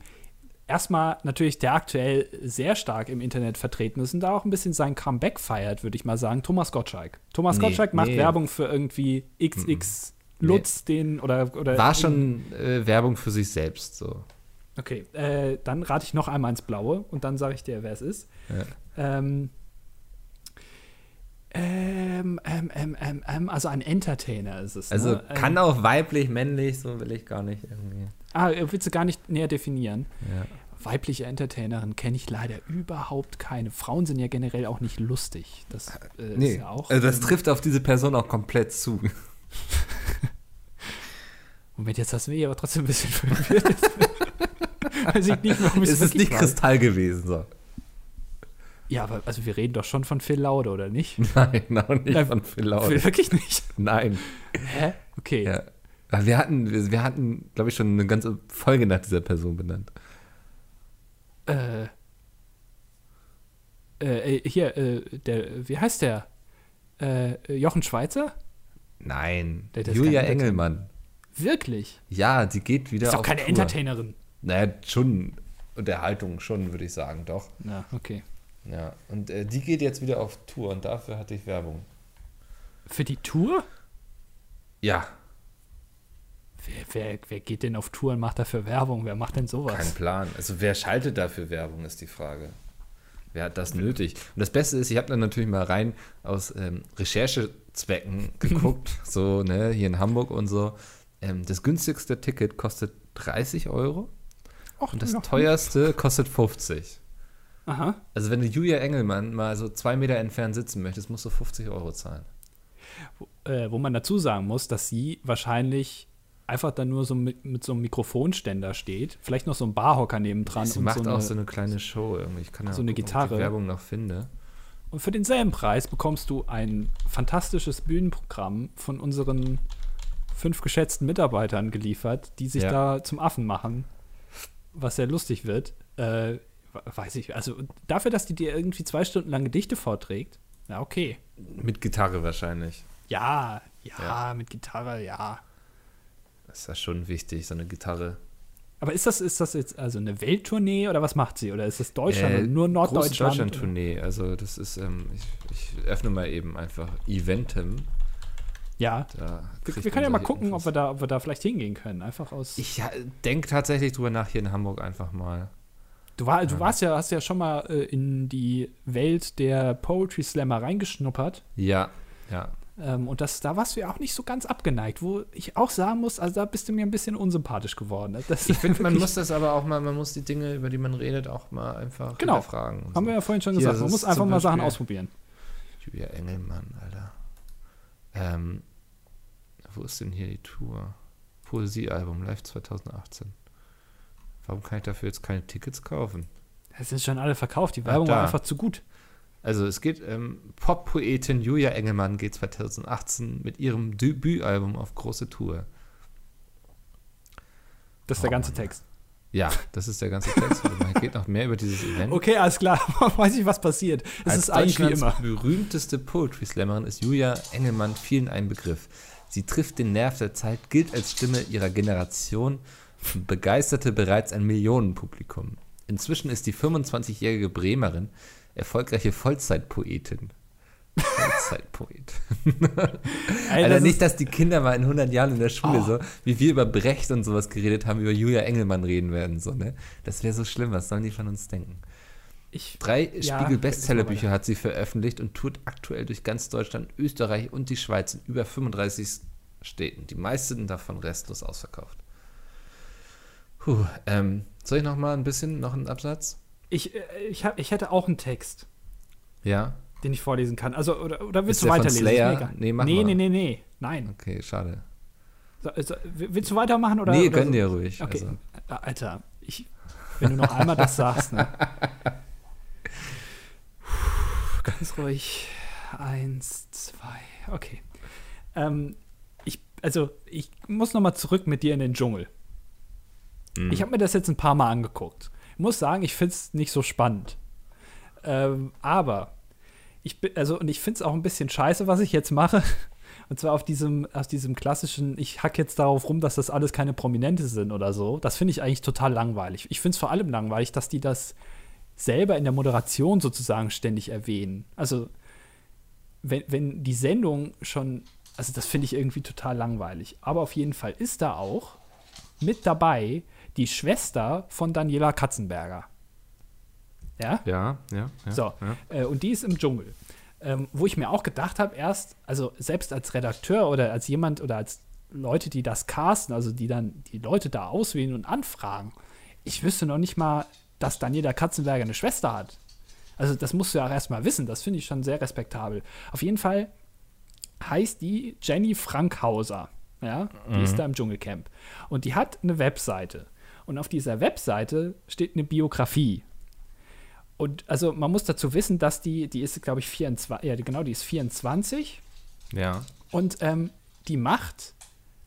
erstmal natürlich, der aktuell sehr stark im Internet vertreten ist und da auch ein bisschen sein Comeback feiert, würde ich mal sagen, Thomas Gottschalk. Thomas Nee, Gottschalk macht nee. Werbung für irgendwie XX Lutz, den oder, oder War schon äh, Werbung für sich selbst so. Okay, äh, dann rate ich noch einmal ins Blaue und dann sage ich dir, wer es ist. Ja. Ähm, ähm, ähm, ähm, ähm, ähm, also ein Entertainer ist es. Also ne? kann ähm, auch weiblich, männlich, so will ich gar nicht irgendwie. Ah, willst du gar nicht näher definieren? Ja. Weibliche Entertainerin kenne ich leider überhaupt keine. Frauen sind ja generell auch nicht lustig. Das äh, Nee, ist ja auch. also das ähm, trifft auf diese Person auch komplett zu. Moment, jetzt hast du mich aber trotzdem ein bisschen verwirrt. Weiß ich nicht, warum ich Es ist nicht weiß. Kristall gewesen, so. Ja, aber also wir reden doch schon von Phil Laude, oder nicht? Nein, auch nicht Na, von Phil Laude. Wirklich nicht. Nein. Hä? Okay. Ja. Wir hatten, wir, wir hatten, glaube ich, schon eine ganze Folge nach dieser Person benannt. Äh, äh, hier, äh, der, wie heißt der? Äh, Jochen Schweizer? Nein. Der- der Julia Engelmann. Wirklich? Ja, die geht wieder Ist doch keine Tour. Entertainerin. Naja, schon Unterhaltung, schon, würde ich sagen, doch. Ja, okay. Ja. Und äh, die geht jetzt wieder auf Tour und dafür hatte ich Werbung. Für die Tour? Ja, Wer, wer, wer geht denn auf Tour und macht dafür Werbung? Wer macht denn sowas? kein Plan. Also wer schaltet dafür Werbung, ist die Frage. Wer hat das nötig? Und das Beste ist, ich habe dann natürlich mal rein aus ähm, Recherchezwecken geguckt, so, ne, hier in Hamburg und so. Ähm, das günstigste Ticket kostet 30 Euro Och, und das teuerste kostet 50. Aha. Also wenn du Julia Engelmann mal so zwei Meter entfernt sitzen möchtest, musst du 50 Euro zahlen. Äh, wo man dazu sagen muss, dass sie wahrscheinlich einfach dann nur so mit, mit so einem Mikrofonständer steht. Vielleicht noch so ein Barhocker nebendran. Sie und macht so eine, auch so eine kleine Show irgendwie. Ich kann ja so eine Gitarre. die Werbung noch finde. Und für denselben Preis bekommst du ein fantastisches Bühnenprogramm von unseren fünf geschätzten Mitarbeitern geliefert, die sich Ja. da zum Affen machen, was sehr lustig wird. Äh, weiß ich, also dafür, dass die dir irgendwie zwei Stunden lang Gedichte vorträgt, ja, okay. Mit Gitarre wahrscheinlich. Ja, ja, Ja. mit Gitarre, ja. Das ist ja schon wichtig, so eine Gitarre. Aber ist das, ist das jetzt also eine Welttournee oder was macht sie? Oder ist das Deutschland Äh, nur Norddeutschland? Deutschland-Tournee. Also das ist, ähm, ich, ich öffne mal eben einfach Eventim. Ja. Wir, wir können ja mal gucken, ob wir, da, ob wir da vielleicht hingehen können. Einfach aus. Ich denke tatsächlich drüber nach, hier in Hamburg einfach mal. Du, war, du warst ja, hast ja schon mal äh, in die Welt der Poetry Slammer reingeschnuppert. Ja, ja. Ähm, und das, da warst du ja auch nicht so ganz abgeneigt, wo ich auch sagen muss, also da bist du mir ein bisschen unsympathisch geworden. Das Ich finde, man muss das aber auch mal, man muss die Dinge, über die man redet, auch mal einfach Genau. und Haben so. wir ja vorhin schon gesagt, man muss einfach mal Sachen ausprobieren. Julia Engelmann, Alter. Ähm, wo ist denn hier die Tour? Poesiealbum, live 2018. Warum kann ich dafür jetzt keine Tickets kaufen? Es sind schon alle verkauft, die Werbung da. war einfach zu gut. Also es geht, ähm, Pop-Poetin Julia Engelmann geht 2018 mit ihrem Debütalbum auf große Tour. Das ist der Oh, ganze Mann. Text. Ja, das ist der ganze Text. Man geht noch mehr über dieses Event. Okay, alles klar. Weiß ich, was passiert. Es Als ist eigentlich wie immer. berühmteste Poetry Slammerin ist Julia Engelmann vielen ein Begriff. Sie trifft den Nerv der Zeit, gilt als Stimme ihrer Generation und begeisterte bereits ein Millionenpublikum. Inzwischen ist die 25-jährige Bremerin erfolgreiche Vollzeitpoetin. Vollzeitpoet. Alter, das nicht, dass die Kinder mal in 100 Jahren in der Schule Oh. so, wie wir über Brecht und sowas geredet haben, über Julia Engelmann reden werden. So, ne? Das wäre so schlimm, was sollen die von uns denken? Ich, Drei Ja, Spiegel-Bestsellerbücher hat sie veröffentlicht und tourt aktuell durch ganz Deutschland, Österreich und die Schweiz in über 35 Städten. Die meisten davon restlos ausverkauft. Puh, ähm, soll ich noch mal ein bisschen, noch einen Absatz? ich, äh, ich, hab, ich hätte auch einen Text, Ja? den ich vorlesen kann. Also, oder, oder willst Ist du weiterlesen? Slayer? Nee, mach nee, nee, nee, nee. Nein. Okay, schade. So, so, willst du weitermachen? Oder, nee, oder gönn so? dir ruhig. Okay. Also, Äh, Alter, ich, wenn du noch einmal das sagst, ne? Ganz ruhig. Eins, zwei. Okay. Ähm, ich, also, ich muss noch mal zurück mit dir in den Dschungel. Mhm. Ich habe mir das jetzt ein paar Mal angeguckt. Ich muss sagen, ich finde es nicht so spannend. Ähm, aber ich bin, also, und ich finde es auch ein bisschen scheiße, was ich jetzt mache. Und zwar auf diesem, aus diesem klassischen, ich hack jetzt darauf rum, dass das alles keine Prominente sind oder so. Das finde ich eigentlich total langweilig. Ich finde es vor allem langweilig, dass die das selber in der Moderation sozusagen ständig erwähnen. Also, wenn, wenn die Sendung schon, also das finde ich irgendwie total langweilig. Aber auf jeden Fall ist da auch mit dabei die Schwester von Daniela Katzenberger. Ja? ja, ja, ja. So, Ja. äh, und die ist im Dschungel. Ähm, wo ich mir auch gedacht habe, erst, also selbst als Redakteur oder als jemand oder als Leute, die das casten, also die dann die Leute da auswählen und anfragen, ich wüsste noch nicht mal, dass Daniela Katzenberger eine Schwester hat. Also das musst du ja auch erstmal wissen, das finde ich schon sehr respektabel. Auf jeden Fall heißt die Jenny Frankhauser. Ja, die ist da im Dschungelcamp. Und die hat eine Webseite. Und auf dieser Webseite steht eine Biografie. Und also man muss dazu wissen, dass die, die ist, glaube ich, 24, ja genau, die ist 24. Ja. Und ähm, die macht,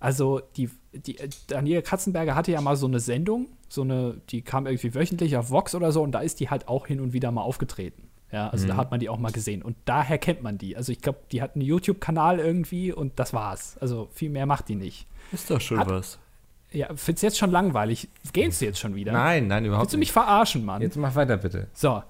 also die, die Daniela Katzenberger hatte ja mal so eine Sendung, so eine, die kam irgendwie wöchentlich auf Vox oder so und da ist die halt auch hin und wieder mal aufgetreten. Ja, also mhm. da hat man die auch mal gesehen. Und daher kennt man die. Also ich glaube, die hat einen YouTube-Kanal irgendwie und das war's. Also viel mehr macht die nicht. Ist doch schon hat, was. Ja, findest jetzt schon langweilig? Gehst du jetzt schon wieder? Nein, nein, überhaupt Willst du mich nicht. verarschen, Mann? Jetzt mach weiter, bitte. So.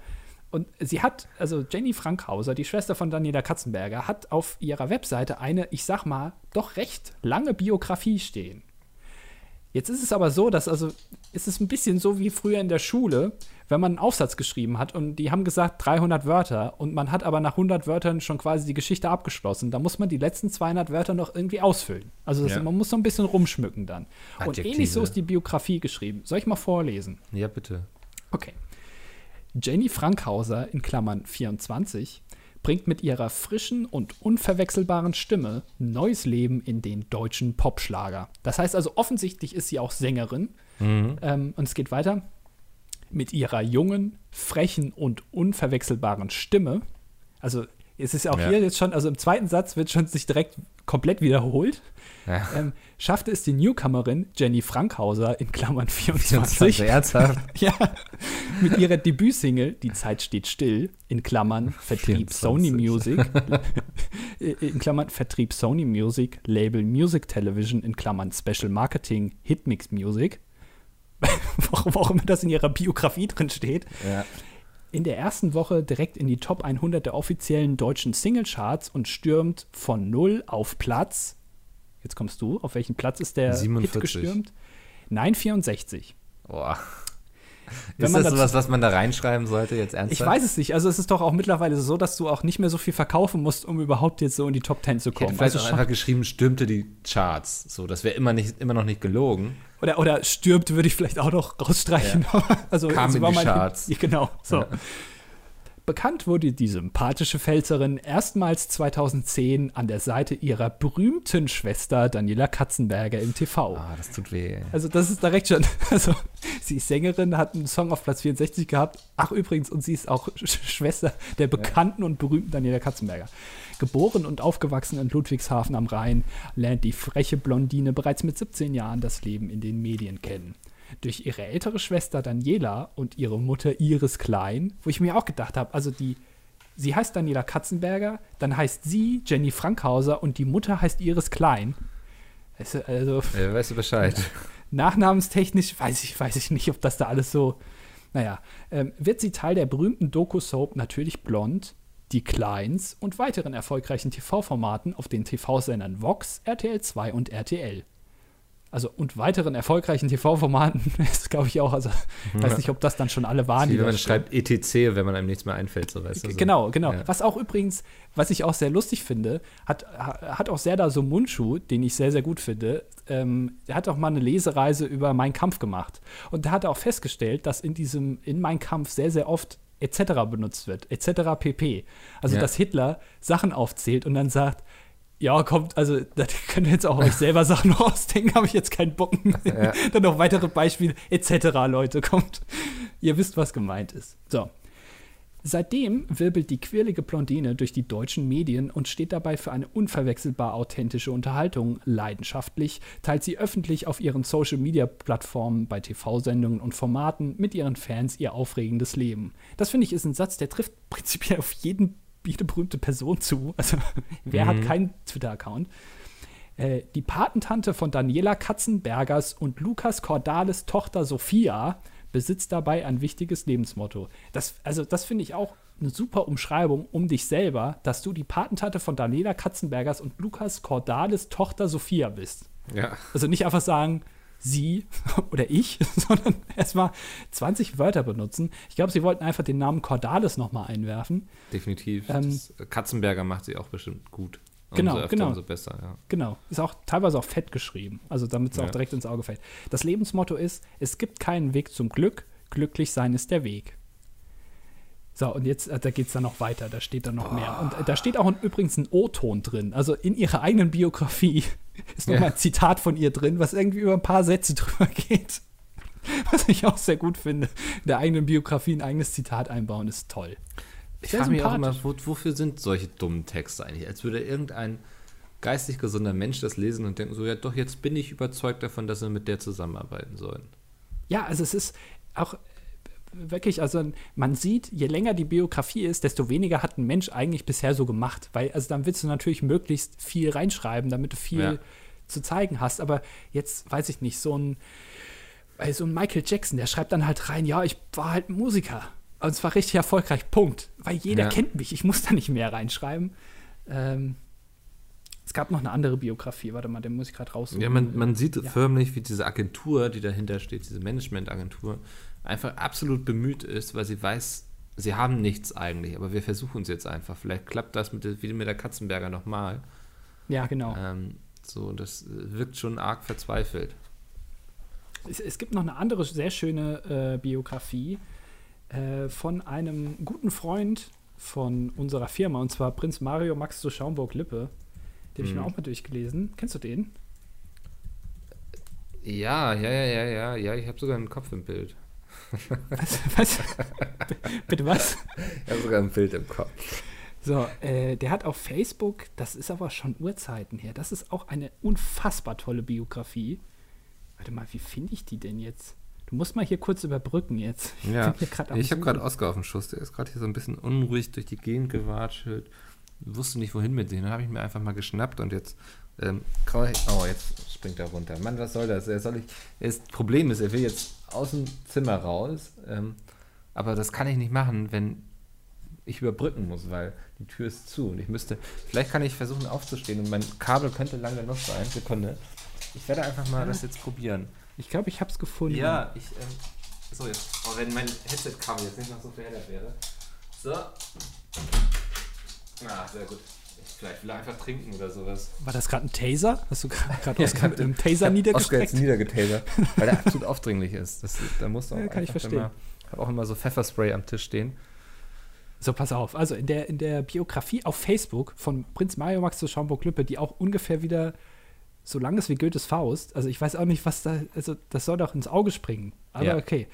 Und sie hat, also Jenny Frankhauser, die Schwester von Daniela Katzenberger, hat auf ihrer Webseite eine, ich sag mal, doch recht lange Biografie stehen. Jetzt ist es aber so, dass also ist es ein bisschen so wie früher in der Schule, wenn man einen Aufsatz geschrieben hat und die haben gesagt 300 Wörter und man hat aber nach 100 Wörtern schon quasi die Geschichte abgeschlossen, da muss man die letzten 200 Wörter noch irgendwie ausfüllen. Also das, ja. man muss so ein bisschen rumschmücken dann. Adjektive. Und ähnlich so ist die Biografie geschrieben. Soll ich mal vorlesen? Ja, bitte. Okay. Jenny Frankhauser in Klammern 24 bringt mit ihrer frischen und unverwechselbaren Stimme neues Leben in den deutschen Popschlager. Das heißt also, offensichtlich ist sie auch Sängerin. Mhm. Ähm, und es geht weiter. Mit ihrer jungen, frechen und unverwechselbaren Stimme. Also es ist auch ja. hier jetzt schon, also im zweiten Satz wird schon sich direkt komplett wiederholt. Ja. Ähm, schaffte es die Newcomerin Jenny Frankhauser in Klammern 24. ernsthaft? ja. Mit ihrer Debütsingle Die Zeit steht still in Klammern Vertrieb 24. Sony Music in Klammern Vertrieb Sony Music Label Music Television in Klammern Special Marketing Hitmix Music. warum auch immer das in ihrer Biografie drin steht. Ja in der ersten Woche direkt in die Top 100 der offiziellen deutschen Singlecharts und stürmt von 0 auf Platz. Jetzt kommst du. Auf welchen Platz ist der 47. Hit gestürmt? Nein, 64. Boah. Wenn ist das sowas, was man da reinschreiben sollte, jetzt ernsthaft? Ich weiß es nicht. Also es ist doch auch mittlerweile so, dass du auch nicht mehr so viel verkaufen musst, um überhaupt jetzt so in die Top 10 zu kommen. Ich hätte vielleicht also auch einfach geschrieben, stürmte die Charts. So, das wäre immer, immer noch nicht gelogen. Oder, oder stirbt, würde ich vielleicht auch noch rausstreichen. Ja. also, Kam in die Charts. Ja, genau, so. Ja. Bekannt wurde die sympathische Pfälzerin erstmals 2010 an der Seite ihrer berühmten Schwester Daniela Katzenberger im TV. Ah, das tut weh. Also das ist direkt schon, also sie ist Sängerin, hat einen Song auf Platz 64 gehabt. Ach übrigens, und sie ist auch Schwester der bekannten ja. und berühmten Daniela Katzenberger. Geboren und aufgewachsen in Ludwigshafen am Rhein, lernt die freche Blondine bereits mit 17 Jahren das Leben in den Medien kennen durch ihre ältere Schwester Daniela und ihre Mutter Iris Klein, wo ich mir auch gedacht habe, also die, sie heißt Daniela Katzenberger, dann heißt sie Jenny Frankhauser und die Mutter heißt Iris Klein. Also, ja, weißt du Bescheid. Nachnamenstechnisch weiß ich, weiß ich nicht, ob das da alles so. Naja, ähm, wird sie Teil der berühmten Doku-Soap Natürlich Blond, Die Kleins und weiteren erfolgreichen TV-Formaten auf den TV-Sendern Vox, RTL 2 und RTL also und weiteren erfolgreichen TV-Formaten ist, glaube ich, auch, also ich weiß nicht, ob das dann schon alle waren. Wie wenn man schreibt ETC, wenn man einem nichts mehr einfällt, so weißt du. So. Genau, genau. Ja. Was auch übrigens, was ich auch sehr lustig finde, hat, hat auch Serdar Somunchu, den ich sehr, sehr gut finde, ähm, der hat auch mal eine Lesereise über Mein Kampf gemacht. Und der hat auch festgestellt, dass in diesem, in Mein Kampf sehr, sehr oft etc. benutzt wird, etc. pp. Also, ja. dass Hitler Sachen aufzählt und dann sagt, ja, kommt, also da könnt ihr jetzt auch euch selber Sachen ausdenken, habe ich jetzt keinen Bock Ja. Dann noch weitere Beispiele, etc. Leute, kommt. Ihr wisst, was gemeint ist. So. Seitdem wirbelt die quirlige Blondine durch die deutschen Medien und steht dabei für eine unverwechselbar authentische Unterhaltung. Leidenschaftlich teilt sie öffentlich auf ihren Social-Media-Plattformen, bei TV-Sendungen und Formaten mit ihren Fans ihr aufregendes Leben. Das finde ich ist ein Satz, der trifft prinzipiell auf jeden jede berühmte Person zu. Also, wer mhm. hat keinen Twitter-Account? Äh, die Patentante von Daniela Katzenbergers und Lukas Cordales Tochter Sophia besitzt dabei ein wichtiges Lebensmotto. Das, also, das finde ich auch eine super Umschreibung um dich selber, dass du die Patentante von Daniela Katzenbergers und Lukas Cordales Tochter Sophia bist. Ja. Also nicht einfach sagen, sie oder ich, sondern erstmal 20 Wörter benutzen. Ich glaube, sie wollten einfach den Namen Cordalis nochmal einwerfen. Definitiv. Ähm, Katzenberger macht sie auch bestimmt gut. Genau, umso genau. Umso besser, ja. Genau. Ist auch teilweise auch fett geschrieben. Also damit es ja. auch direkt ins Auge fällt. Das Lebensmotto ist: Es gibt keinen Weg zum Glück. Glücklich sein ist der Weg. So, und jetzt, äh, da geht es dann noch weiter, da steht dann noch oh. mehr. Und äh, da steht auch ein, übrigens ein O-Ton drin. Also in ihrer eigenen Biografie ist nochmal ja. ein Zitat von ihr drin, was irgendwie über ein paar Sätze drüber geht. Was ich auch sehr gut finde. In der eigenen Biografie ein eigenes Zitat einbauen, ist toll. Ich frage mich auch immer, wo, wofür sind solche dummen Texte eigentlich? Als würde irgendein geistig gesunder Mensch das lesen und denken so, ja doch, jetzt bin ich überzeugt davon, dass wir mit der zusammenarbeiten sollen. Ja, also es ist auch wirklich, also man sieht, je länger die Biografie ist, desto weniger hat ein Mensch eigentlich bisher so gemacht. Weil, also dann willst du natürlich möglichst viel reinschreiben, damit du viel Ja. zu zeigen hast. Aber jetzt weiß ich nicht, so ein, so ein Michael Jackson, der schreibt dann halt rein, ja, ich war halt ein Musiker. Und zwar richtig erfolgreich, Punkt. Weil jeder Ja. kennt mich, ich muss da nicht mehr reinschreiben. Ähm, es gab noch eine andere Biografie, warte mal, den muss ich gerade raus. Ja, man, man sieht Ja. förmlich, wie diese Agentur, die dahinter steht, diese Managementagentur, einfach absolut bemüht ist, weil sie weiß, sie haben nichts eigentlich, aber wir versuchen es jetzt einfach. Vielleicht klappt das mit, wie mit der Katzenberger nochmal. Ja, genau. Ähm, so, das äh, wirkt schon arg verzweifelt. Es, es gibt noch eine andere sehr schöne äh, Biografie äh, von einem guten Freund von unserer Firma, und zwar Prinz Mario Max zu Schaumburg-Lippe. Den habe ich mir Mhm. auch mal durchgelesen. Kennst du den? Ja, ja, ja, ja, ja, ja, ich habe sogar einen Kopf im Bild. Was? was? Bitte was? Ich habe sogar ein Bild im Kopf. So, äh, der hat auf Facebook, das ist aber schon Urzeiten her, das ist auch eine unfassbar tolle Biografie. Warte mal, wie finde ich die denn jetzt? Du musst mal hier kurz überbrücken jetzt. Ja, ich habe Suchen. gerade Oscar auf dem Schuss, der ist gerade hier so ein bisschen unruhig durch die Gegend gewatschelt. Wusste nicht, wohin mit dem. Dann habe ich mir einfach mal geschnappt und jetzt. Ähm, oh, jetzt springt er runter. Mann, was soll das? Er soll ich, das Problem ist, er will jetzt aus dem Zimmer raus. Ähm, aber das kann ich nicht machen, wenn ich überbrücken muss, weil die Tür ist zu und ich müsste. Vielleicht kann ich versuchen aufzustehen und mein Kabel könnte lang genug sein. Sekunde. Ich werde einfach mal das jetzt probieren. Ich glaube, ich habe es gefunden. Ja, ich, ähm, so jetzt. Oh, wenn mein Headset-Kabel jetzt nicht noch so verheddert wäre. So. Ah, sehr gut. Ich vielleicht will er einfach trinken oder sowas. War das gerade ein Taser? Hast du gerade Ja, Oscar mit einem Taser Oscar niedergestreckt? jetzt niedergetasert, weil er absolut aufdringlich ist. Das, da musst du auch Ja, kann ich verstehen. Immer, hab auch immer so Pfefferspray am Tisch stehen. So, pass auf. Also in der, in der Biografie auf Facebook von Prinz Mario Max zu Schaumburg-Lippe, die auch ungefähr wieder so lang ist wie Goethes Faust. Also ich weiß auch nicht, was da, also das soll doch ins Auge springen. Aber Ja. okay.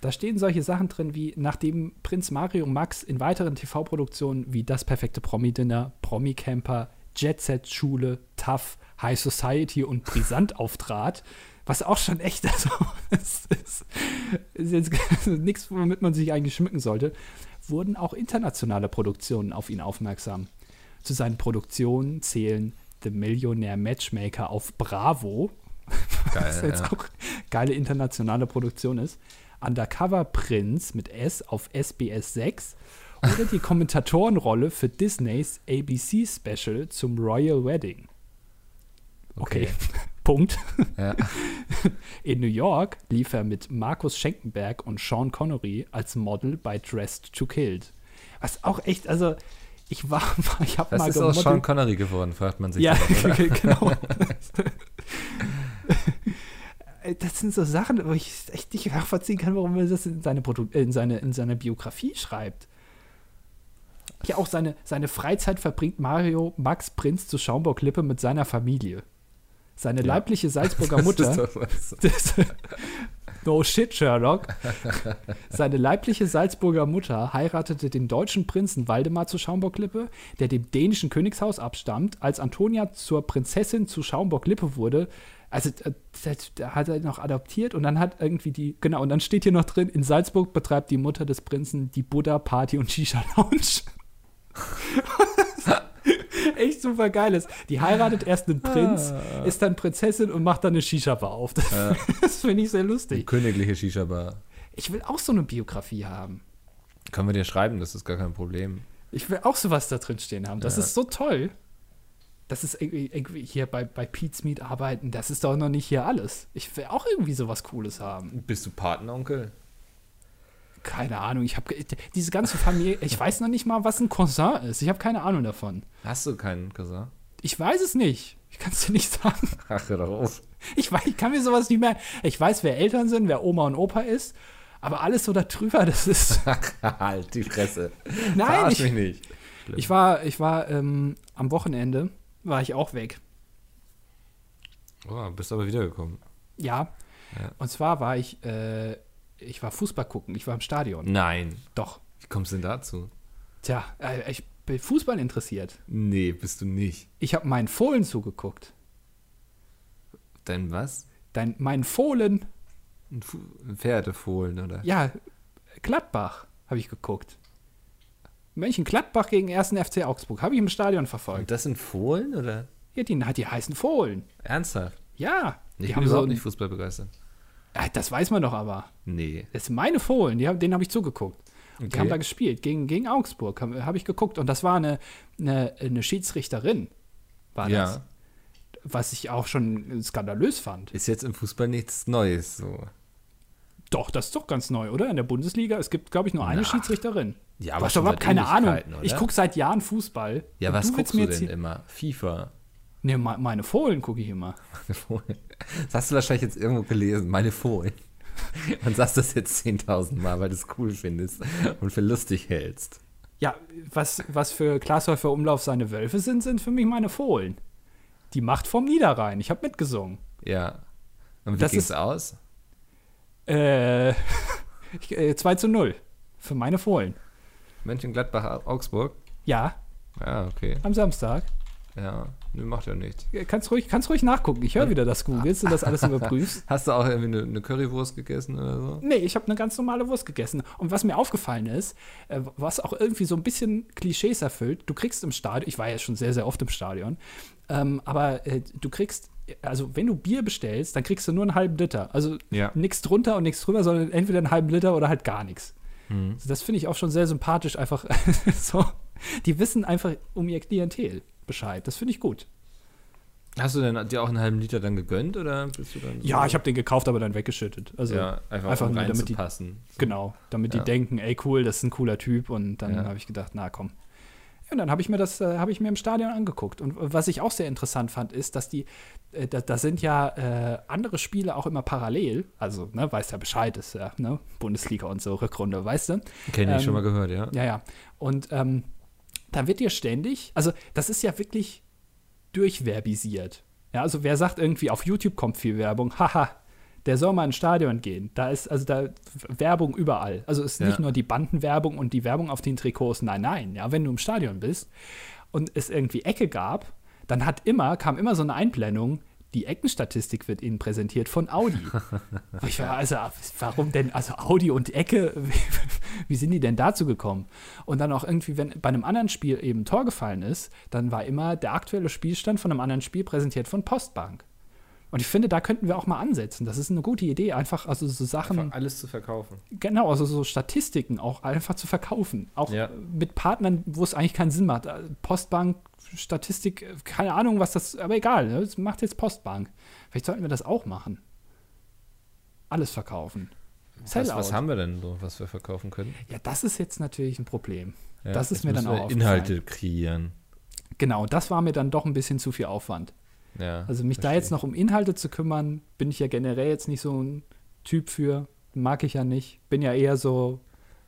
Da stehen solche Sachen drin wie, nachdem Prinz Mario Max in weiteren TV-Produktionen wie Das perfekte Promi-Dinner, Promi-Camper, Jet-Set-Schule, Tough, High Society und Brisant auftrat, was auch schon echt, also es ist, ist jetzt nichts, womit man sich eigentlich schmücken sollte, wurden auch internationale Produktionen auf ihn aufmerksam. Zu seinen Produktionen zählen The Millionaire Matchmaker auf Bravo, was Geil. jetzt Ja. auch geile internationale Produktion ist. Undercover Prince mit S auf SBS 6 oder die Kommentatorenrolle für Disneys ABC Special zum Royal Wedding. Okay, Okay. Punkt. Ja. In New York lief er mit Markus Schenkenberg und Sean Connery als Model bei Dressed to Killed. Was auch echt, also ich war, ich habe mal ist aus Sean. Connery geworden, fragt man sich. Ja, oder? genau. das sind so Sachen, wo ich echt nicht nachvollziehen kann, warum er das in seine, Produ äh, in seine, in seine Biografie schreibt. Ja, auch seine, seine Freizeit verbringt Mario Max Prinz zu Schaumburg-Lippe mit seiner Familie. Seine Ja. leibliche Salzburger Mutter. Das, no shit, Sherlock. Seine leibliche Salzburger Mutter heiratete den deutschen Prinzen Waldemar zu Schaumburg-Lippe, der dem dänischen Königshaus abstammt. Als Antonia zur Prinzessin zu Schaumburg-Lippe wurde, also äh, da hat er noch adoptiert und dann hat irgendwie die, genau, und dann steht hier noch drin, in Salzburg betreibt die Mutter des Prinzen die Buddha Party und Shisha Lounge. Echt super geil ist. Die heiratet erst einen Prinz, Ah. ist dann Prinzessin und macht dann eine Shisha-Bar auf. Das, Ja. das finde ich sehr Die lustig. königliche Shisha-Bar. Ich will auch so eine Biografie haben. Können wir dir schreiben, das ist gar kein Problem. Ich will auch sowas da drin stehen haben. Das Ja. ist so toll. Das ist irgendwie, irgendwie hier bei, bei Pete's Meat arbeiten. Das ist doch noch nicht hier alles. Ich will auch irgendwie sowas Cooles haben. Bist du Patenonkel? Keine Ahnung. Ich habe diese ganze Familie. Ich weiß noch nicht mal, was ein Cousin ist. Ich habe keine Ahnung davon. Hast du keinen Cousin? Ich weiß es nicht. Ich kann es dir nicht sagen. Ach, hör doch auf. Ich, weiß, ich kann mir sowas nicht mehr. Ich weiß, wer Eltern sind, wer Oma und Opa ist. Aber alles so darüber, das ist. halt die Fresse. Nein, Verarsch ich, mich nicht. Schlimm. Ich war, ich war ähm, am Wochenende, war ich auch weg. Oh, bist aber wiedergekommen. Ja, Ja. Und zwar war ich, äh, ich war Fußball gucken, ich war im Stadion. Nein. Doch. Wie kommst du denn dazu? Tja, äh, ich bin Fußball interessiert. Nee, bist du nicht. Ich habe meinen Fohlen zugeguckt. Dein was? Dein, meinen Fohlen, Ein, Fu ein Pferdefohlen, oder? ja, Gladbach habe ich geguckt. Mönchengladbach gegen 1. FC Augsburg. Habe ich im Stadion Und verfolgt. das sind Fohlen, oder? Ja, die, die heißen Fohlen. Ernsthaft? Ja. Ich bin überhaupt ein- nicht Fußball begeistert. Ah, das weiß man doch aber. Nee. Das sind meine Fohlen, die, denen habe ich zugeguckt. Und Die Okay. haben da gespielt, gegen, gegen Augsburg, habe hab ich geguckt. Und das war eine, eine, eine Schiedsrichterin, war das. Ja. Was ich auch schon skandalös fand. Ist jetzt im Fußball nichts Neues, so. Doch, das ist doch ganz neu, oder? In der Bundesliga, es gibt, glaube ich, nur eine Na. Schiedsrichterin. Ja, Du aber hast überhaupt seit keine Ahnung. Oder? Ich gucke seit Jahren Fußball. Ja, was guckst du mir denn immer? FIFA. Me- meine Fohlen gucke ich immer. Das hast du wahrscheinlich jetzt irgendwo gelesen, meine Fohlen. Und sagst das jetzt 10.000 Mal, weil du es cool findest und für lustig hältst. Ja, was, was für Glashäufer Umlauf seine Wölfe sind, sind für mich meine Fohlen. Die Macht vom Niederrhein. Ich habe mitgesungen. Ja. Und wie Das ging's ist- aus? Äh, ich, äh, 2 zu 0 für meine Fohlen. Mönchengladbach, Augsburg? Ja, Ja, okay. am Samstag. Ja, nö, macht ja nichts. Äh, Kannst ruhig, kannst ruhig nachgucken. Ich höre wieder, dass du googelst und das alles überprüfst. Hast du auch irgendwie eine, eine Currywurst gegessen oder so? Nee, ich habe eine ganz normale Wurst gegessen. Und was mir aufgefallen ist, äh, was auch irgendwie so ein bisschen Klischees erfüllt, du kriegst im Stadion, ich war ja schon sehr, sehr oft im Stadion, ähm, aber äh, du kriegst, also wenn du Bier bestellst, dann kriegst du nur einen halben Liter. Also Ja. nichts drunter und nichts drüber, sondern entweder einen halben Liter oder halt gar nichts. Mhm. Also das finde ich auch schon sehr sympathisch, einfach so. Die wissen einfach um ihr Klientel Bescheid. Das finde ich gut. Hast du denn dir auch einen halben Liter dann gegönnt oder bist du dann so- Ja, ich habe den gekauft, aber dann weggeschüttet. Also ja, einfach, einfach um nur, damit die- reinzupassen. Genau, damit Ja. die denken, ey cool, das ist ein cooler Typ und dann Ja. habe ich gedacht, na komm. Ja, und dann habe ich mir das, äh, habe ich mir im Stadion angeguckt. Und was ich auch sehr interessant fand, ist, dass die, äh, da, da sind ja äh, andere Spiele auch immer parallel. Also, ne, weißt ja Bescheid, ist ja, ne, Bundesliga und so, Rückrunde, weißt du? Kenn ich Ähm, schon mal gehört, ja. Ja, ja. Und ähm, da wird dir ständig, also das ist ja wirklich durchverbisiert. Ja, also wer sagt irgendwie, auf YouTube kommt viel Werbung, haha, der soll mal ins Stadion gehen. Da ist also da Werbung überall. Also es ist nicht Ja. nur die Bandenwerbung und die Werbung auf den Trikots, nein, nein. Ja, wenn du im Stadion bist und es irgendwie Ecke gab, dann hat immer, kam immer so eine Einblendung, die Eckenstatistik wird Ihnen präsentiert von Audi. Ich war, also, warum denn, also Audi und Ecke, wie, sind die denn dazu gekommen? Und dann auch irgendwie, wenn bei einem anderen Spiel eben Tor gefallen ist, dann war immer der aktuelle Spielstand von einem anderen Spiel präsentiert von Postbank. Und ich finde, da könnten wir auch mal ansetzen. Das ist eine gute Idee, einfach also so Sachen, Einfach alles zu verkaufen. genau, also so Statistiken auch einfach zu verkaufen. Auch Ja. mit Partnern, wo es eigentlich keinen Sinn macht. Äh, Postbank, Statistik, äh, keine Ahnung, was das, aber egal, ne? das macht jetzt Postbank. Vielleicht sollten wir das auch machen. Alles verkaufen. Was, was haben wir denn so, was wir verkaufen können? Ja, das ist jetzt natürlich ein Problem. Ja, Das ist mir dann auch Inhalte kreieren. Genau, das war mir dann doch ein bisschen zu viel Aufwand. Ja, Also mich da verstehe. jetzt noch um Inhalte zu kümmern, bin ich ja generell jetzt nicht so ein Typ für. Mag ich ja nicht. Bin ja eher so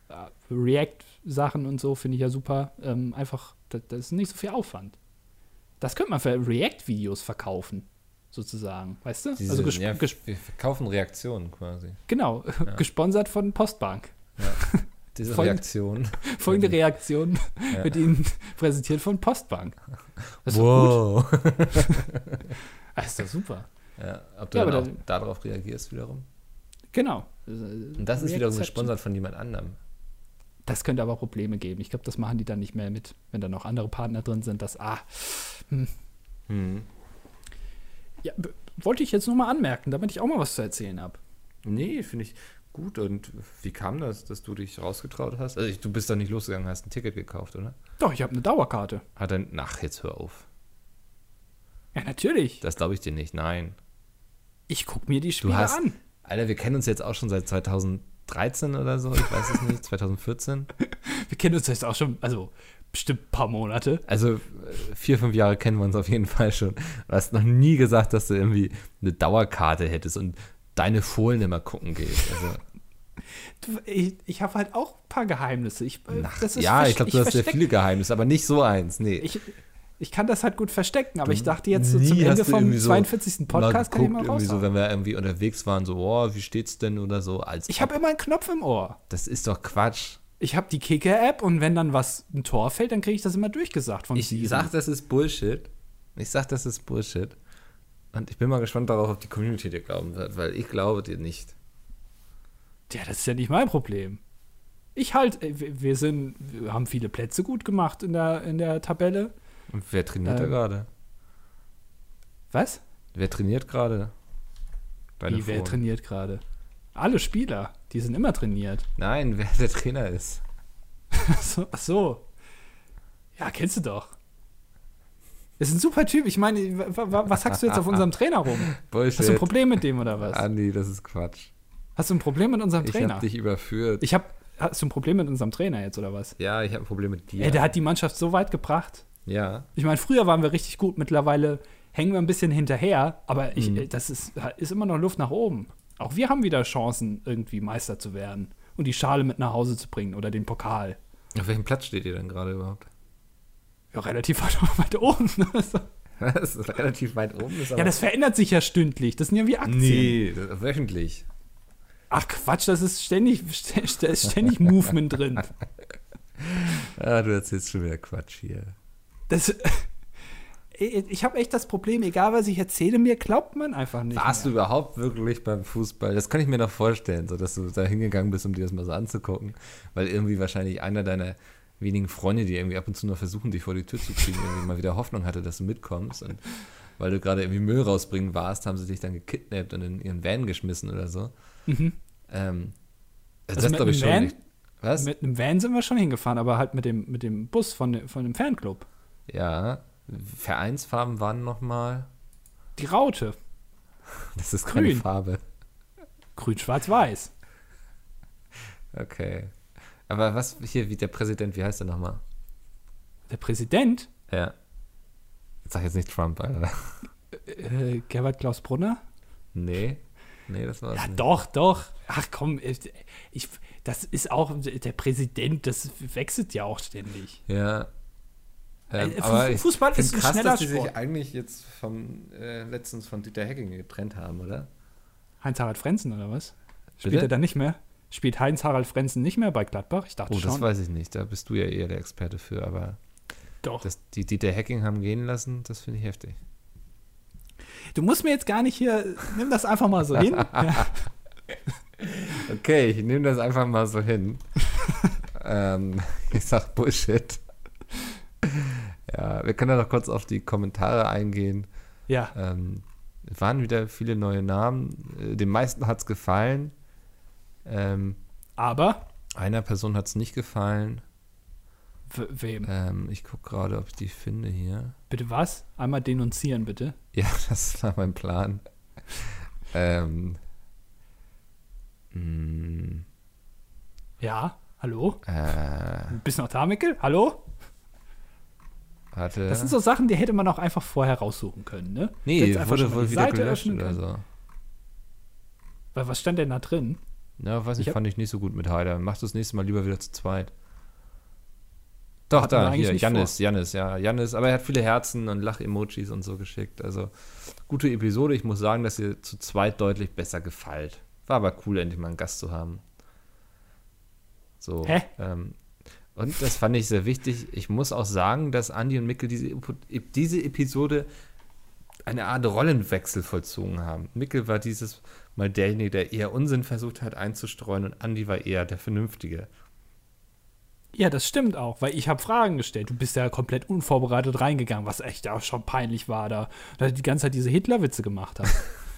äh, React-Sachen und so, finde ich ja super. Ähm, einfach, das, das ist nicht so viel Aufwand. Das könnte man für React-Videos verkaufen, sozusagen. Weißt du? Diese, also gesp ja, wir verkaufen Reaktionen quasi. genau, gesponsert von Postbank. Diese Folgend- Reaktion. Folgende Reaktion Ja. wird Ihnen präsentiert von Postbank. Das ist doch gut. Wow. Das ist doch super. ja, ob du Ja, dann dann- darauf reagierst wiederum. Genau. Und das ist wiederum gesponsert von jemand anderem. Das könnte aber Probleme geben. Ich glaube, das machen die dann nicht mehr mit, wenn da noch andere Partner drin sind. Das, ah, Hm. ja, b- wollte ich jetzt nur mal anmerken, damit ich auch mal was zu erzählen habe. Nee, finde ich gut. Und wie kam das, dass du dich rausgetraut hast? Also ich, du bist doch nicht losgegangen, hast ein Ticket gekauft, oder? Doch, ich habe eine Dauerkarte. Hat er, ach, jetzt hör auf. Ja, natürlich. Das glaube ich dir nicht. Nein. Ich gucke mir die Spiele hast- an. Alter, wir kennen uns jetzt auch schon seit 2013 oder so. Ich weiß es nicht. 2014. Wir kennen uns jetzt auch schon, also bestimmt ein paar Monate. Also äh, vier, fünf Jahre kennen wir uns auf jeden Fall schon. Du hast noch nie gesagt, dass du irgendwie eine Dauerkarte hättest und deine Fohlen immer gucken gehst. Also, Du, ich ich habe halt auch ein paar Geheimnisse. Ich, äh, ach, das ist ja, ich glaube, du hast sehr viele Geheimnisse, aber nicht so eins. Nee. Ich, Ich kann das halt gut verstecken, aber ich dachte jetzt so zum Nie Ende vom irgendwie so 42. Podcast kann ich mal irgendwie so, wenn wir irgendwie unterwegs waren, so, oh, wie steht's denn oder so. Als Ich habe immer einen Knopf im Ohr. das ist doch Quatsch. Ich habe die Kicker-App und wenn dann was ein Tor fällt, dann kriege ich das immer durchgesagt von Ich Siri. sag, das ist Bullshit. Ich sag, das ist Bullshit. Und ich bin mal gespannt darauf, ob die Community dir glauben wird, weil ich glaube dir nicht. Ja, das ist ja nicht mein Problem. Ich halt, äh, wir wir sind, wir haben viele Plätze gut gemacht in der, in der Tabelle. Und wer trainiert da Ähm, gerade? Was? Wer trainiert gerade? Wie, wer trainiert gerade? Alle Spieler, die sind immer trainiert. Nein, wer der Trainer ist. Ach so, ach so. Ja, kennst du doch. Ist ein super Typ. Ich meine, wa- wa- was hackst du jetzt auf unserem Trainer rum? Bullshit. Hast du ein Problem mit dem oder was? Andi, das ist Quatsch. Hast du ein Problem mit unserem Ich Trainer? hab dich überführt. Ich hab. Hast du ein Problem mit unserem Trainer jetzt oder was? ja, ich habe ein Problem mit dir. Ey, der hat die Mannschaft so weit gebracht. Ja, Ich meine, früher waren wir richtig gut, mittlerweile hängen wir ein bisschen hinterher, aber ich, Mhm. das ist, ist immer noch Luft nach oben. Auch wir haben wieder Chancen, irgendwie Meister zu werden und die Schale mit nach Hause zu bringen oder den Pokal. auf welchem Platz steht ihr denn gerade überhaupt? Ja, relativ weit, weit oben. Das ist relativ weit oben. Ist ja, das verändert sich ja stündlich. Das sind ja wie Aktien. Nee, wöchentlich. Ach Quatsch, das ist ständig, st- da ist ständig Movement drin. Ah, du erzählst schon wieder Quatsch hier. Das, ich habe echt das Problem, egal was ich erzähle, mir glaubt man einfach nicht. Warst du mehr. überhaupt wirklich beim Fußball? Das kann ich mir noch vorstellen, so dass du da hingegangen bist, um dir das mal so anzugucken. Weil irgendwie wahrscheinlich einer deiner wenigen Freunde, die irgendwie ab und zu noch versuchen, dich vor die Tür zu kriegen, irgendwie mal wieder Hoffnung hatte, dass du mitkommst. Und weil du gerade irgendwie Müll rausbringen warst, haben sie dich dann gekidnappt und in ihren Van geschmissen oder so. Mhm. Ähm, also das mit glaube ich einem schon Van? nicht. Was? Mit einem Van sind wir schon hingefahren, aber halt mit dem, mit dem Bus von, dem- von dem Fanclub. Ja. Vereinsfarben waren nochmal. Die Raute. Das ist keine Grün. Farbe. Grün, schwarz, weiß. Okay. Aber was hier, wie der Präsident, wie heißt der nochmal? Der Präsident, Ja. Sag jetzt nicht Trump, Alter. äh, Gerhard Klaus Brunner? Nee. Nee, das war's Ja, nicht. doch, doch. Ach komm, ich, ich, das ist auch, der Präsident, das wechselt ja auch ständig. Ja. Ähm, Äh, aber Fußball ist ein krass, schneller dass die Sport. sich eigentlich jetzt vom äh, letztens von Dieter Hecking getrennt haben, oder? Heinz-Harald Frenzen oder was? Spielt Bitte? er dann nicht mehr? Spielt Heinz-Harald Frenzen nicht mehr bei Gladbach? Ich dachte Oh, das schon. weiß ich nicht. Da bist du ja eher der Experte für. Aber Doch. dass die Dieter Hecking haben gehen lassen, das finde ich heftig. Du musst mir jetzt gar nicht hier, nimm das einfach mal so hin. ja. Okay, ich nehme das einfach mal so hin. ähm, ich sag Bullshit. Ja, wir können ja noch kurz auf die Kommentare eingehen. ja. Ähm, es waren wieder viele neue Namen. Äh, Den meisten hat es gefallen. Ähm, Aber, einer Person hat es nicht gefallen. w- wem? Ähm, ich gucke gerade, ob ich die finde hier. Bitte was? Einmal denunzieren, bitte. Ja, das war mein Plan. ähm, mh, Ja, hallo? äh, Bist du noch da, Mickel? Hallo? Warte. Das sind so Sachen, die hätte man auch einfach vorher raussuchen können, ne? nee, einfach wurde wohl wieder Seite gelöscht oder so. Weil was stand denn da drin? Ja, weiß Ich ich, fand ich nicht so gut mit Heider. Mach das nächste Mal lieber wieder zu zweit. Doch, Hatten da, hier, nicht Jannis, Jannis, ja, Jannis, aber er hat viele Herzen und Lach-Emojis und so geschickt. Also, gute Episode. Ich muss sagen, dass ihr zu zweit deutlich besser gefällt. War aber cool, endlich mal einen Gast zu haben. So. Ähm, und das fand ich sehr wichtig. Ich muss auch sagen, dass Andi und Mikkel diese, diese Episode eine Art Rollenwechsel vollzogen haben. Mikkel war dieses Mal derjenige, der eher Unsinn versucht hat einzustreuen und Andi war eher der Vernünftige. Ja, das stimmt auch, weil ich habe Fragen gestellt. Du bist ja komplett unvorbereitet reingegangen, was echt auch schon peinlich war da. Da ich die ganze Zeit diese Hitler-Witze gemacht habe.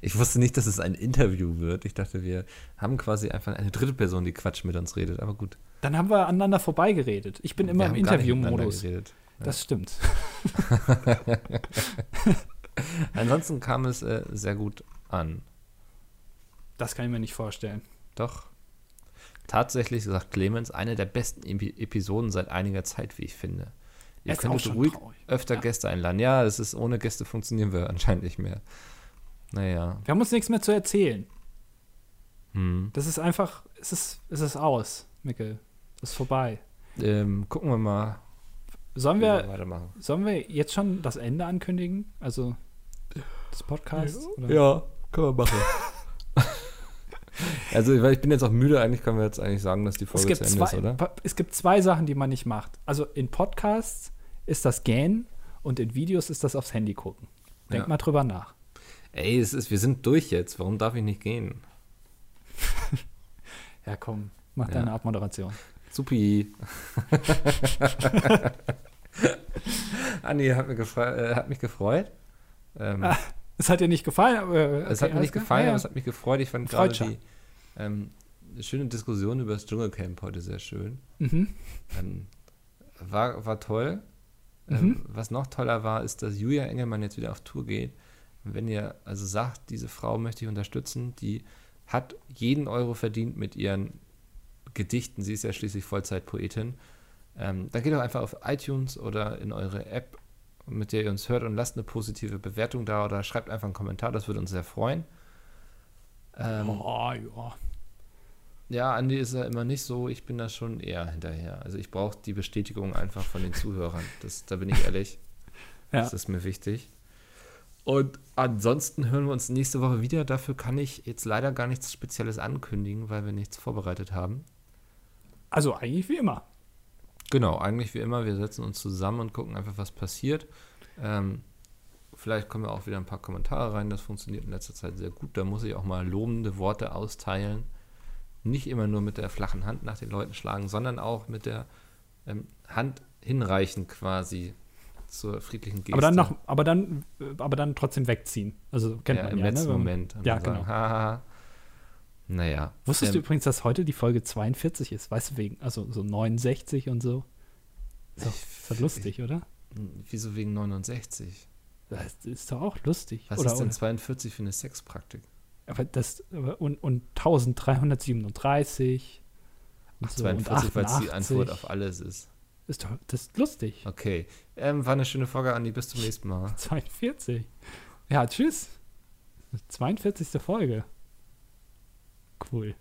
Ich wusste nicht, dass es ein Interview wird. Ich dachte, wir haben quasi einfach eine dritte Person, die Quatsch mit uns redet. Aber gut. Dann haben wir aneinander vorbeigeredet. Ich bin immer wir im Interviewmodus. geredet. Das stimmt. Ansonsten kam es äh, sehr gut an. Das kann ich mir nicht vorstellen. Doch. Tatsächlich, sagt Clemens, eine der besten Epi Episoden seit einiger Zeit, wie ich finde. Ihr auch könntet ruhig traurig. öfter Ja. Gäste einladen. Ja, das ist ohne Gäste funktionieren wir anscheinend nicht mehr. Naja. Wir haben uns nichts mehr zu erzählen. Hm. Das ist einfach, es ist, es ist aus, Mickel. Es ist vorbei. Ähm, gucken wir mal. Sollen wir, weitermachen? sollen wir jetzt schon das Ende ankündigen? Also des Podcasts? oder? Ja, können wir machen. also, weil ich bin jetzt auch müde, eigentlich können wir jetzt eigentlich sagen, dass die Folge zu Ende ist, zwei, oder? pa- es gibt zwei Sachen, die man nicht macht. Also in Podcasts ist das Gähnen und in Videos ist das aufs Handy gucken. Denk Ja. mal drüber nach. Ey, es ist, wir sind durch jetzt. Warum darf ich nicht gehen? Ja, komm, mach Ja. deine Abmoderation. Supi. Anni, hat, mir äh, hat mich gefreut. Ähm, Ah, Es hat dir nicht gefallen, aber. es okay, hat mir nicht gefallen, Ja, aber es hat mich gefreut. Ich fand gerade die ähm, schöne Diskussion über das Dschungelcamp heute sehr schön. Mhm. Ähm, war, war toll. Mhm. Ähm, was noch toller war, ist, dass Julia Engelmann jetzt wieder auf Tour geht. Wenn ihr also sagt, diese Frau möchte ich unterstützen, die hat jeden Euro verdient mit ihren Gedichten. Sie ist ja schließlich Vollzeitpoetin. Ähm, dann geht doch einfach auf iTunes oder in eure App, mit der ihr uns hört und lasst eine positive Bewertung da oder schreibt einfach einen Kommentar. Das würde uns sehr freuen. Ähm, Oh, ja. ja, Andi ist ja immer nicht so. Ich bin da schon eher hinterher. Also ich brauche die Bestätigung einfach von den Zuhörern. Das, da bin ich ehrlich. Ja. Das ist mir wichtig. Und ansonsten hören wir uns nächste Woche wieder. Dafür kann ich jetzt leider gar nichts Spezielles ankündigen, weil wir nichts vorbereitet haben. Also eigentlich wie immer. Genau, eigentlich wie immer. Wir setzen uns zusammen und gucken einfach, was passiert. Ähm, vielleicht kommen wir auch wieder ein paar Kommentare rein. Das funktioniert in letzter Zeit sehr gut. Da muss ich auch mal lobende Worte austeilen. Nicht immer nur mit der flachen Hand nach den Leuten schlagen, sondern auch mit der ähm, Hand hinreichen quasi zur friedlichen Geste. Aber dann noch, aber dann, aber dann trotzdem wegziehen. Also kennt ja, man im ja, letzten ne? Moment. Ja, dann sagen, genau. Haha. Naja. Wusstest du ähm, übrigens, dass heute die Folge 42 ist? Weißt du, wegen, also so 69 und so. Ist doch, ist doch lustig, oder? Wieso wegen 69? Das ist doch auch lustig. Was oder, ist denn oder? 42 für eine Sexpraktik? Aber das, und, und 1337. Und Ach, so, und 42, weil es die 88. Antwort auf alles ist. Ist doch, das ist lustig. Okay. Ähm, war eine schöne Folge, Andi. Bis zum nächsten Mal. 42. Ja, tschüss. 42. Folge. Cool.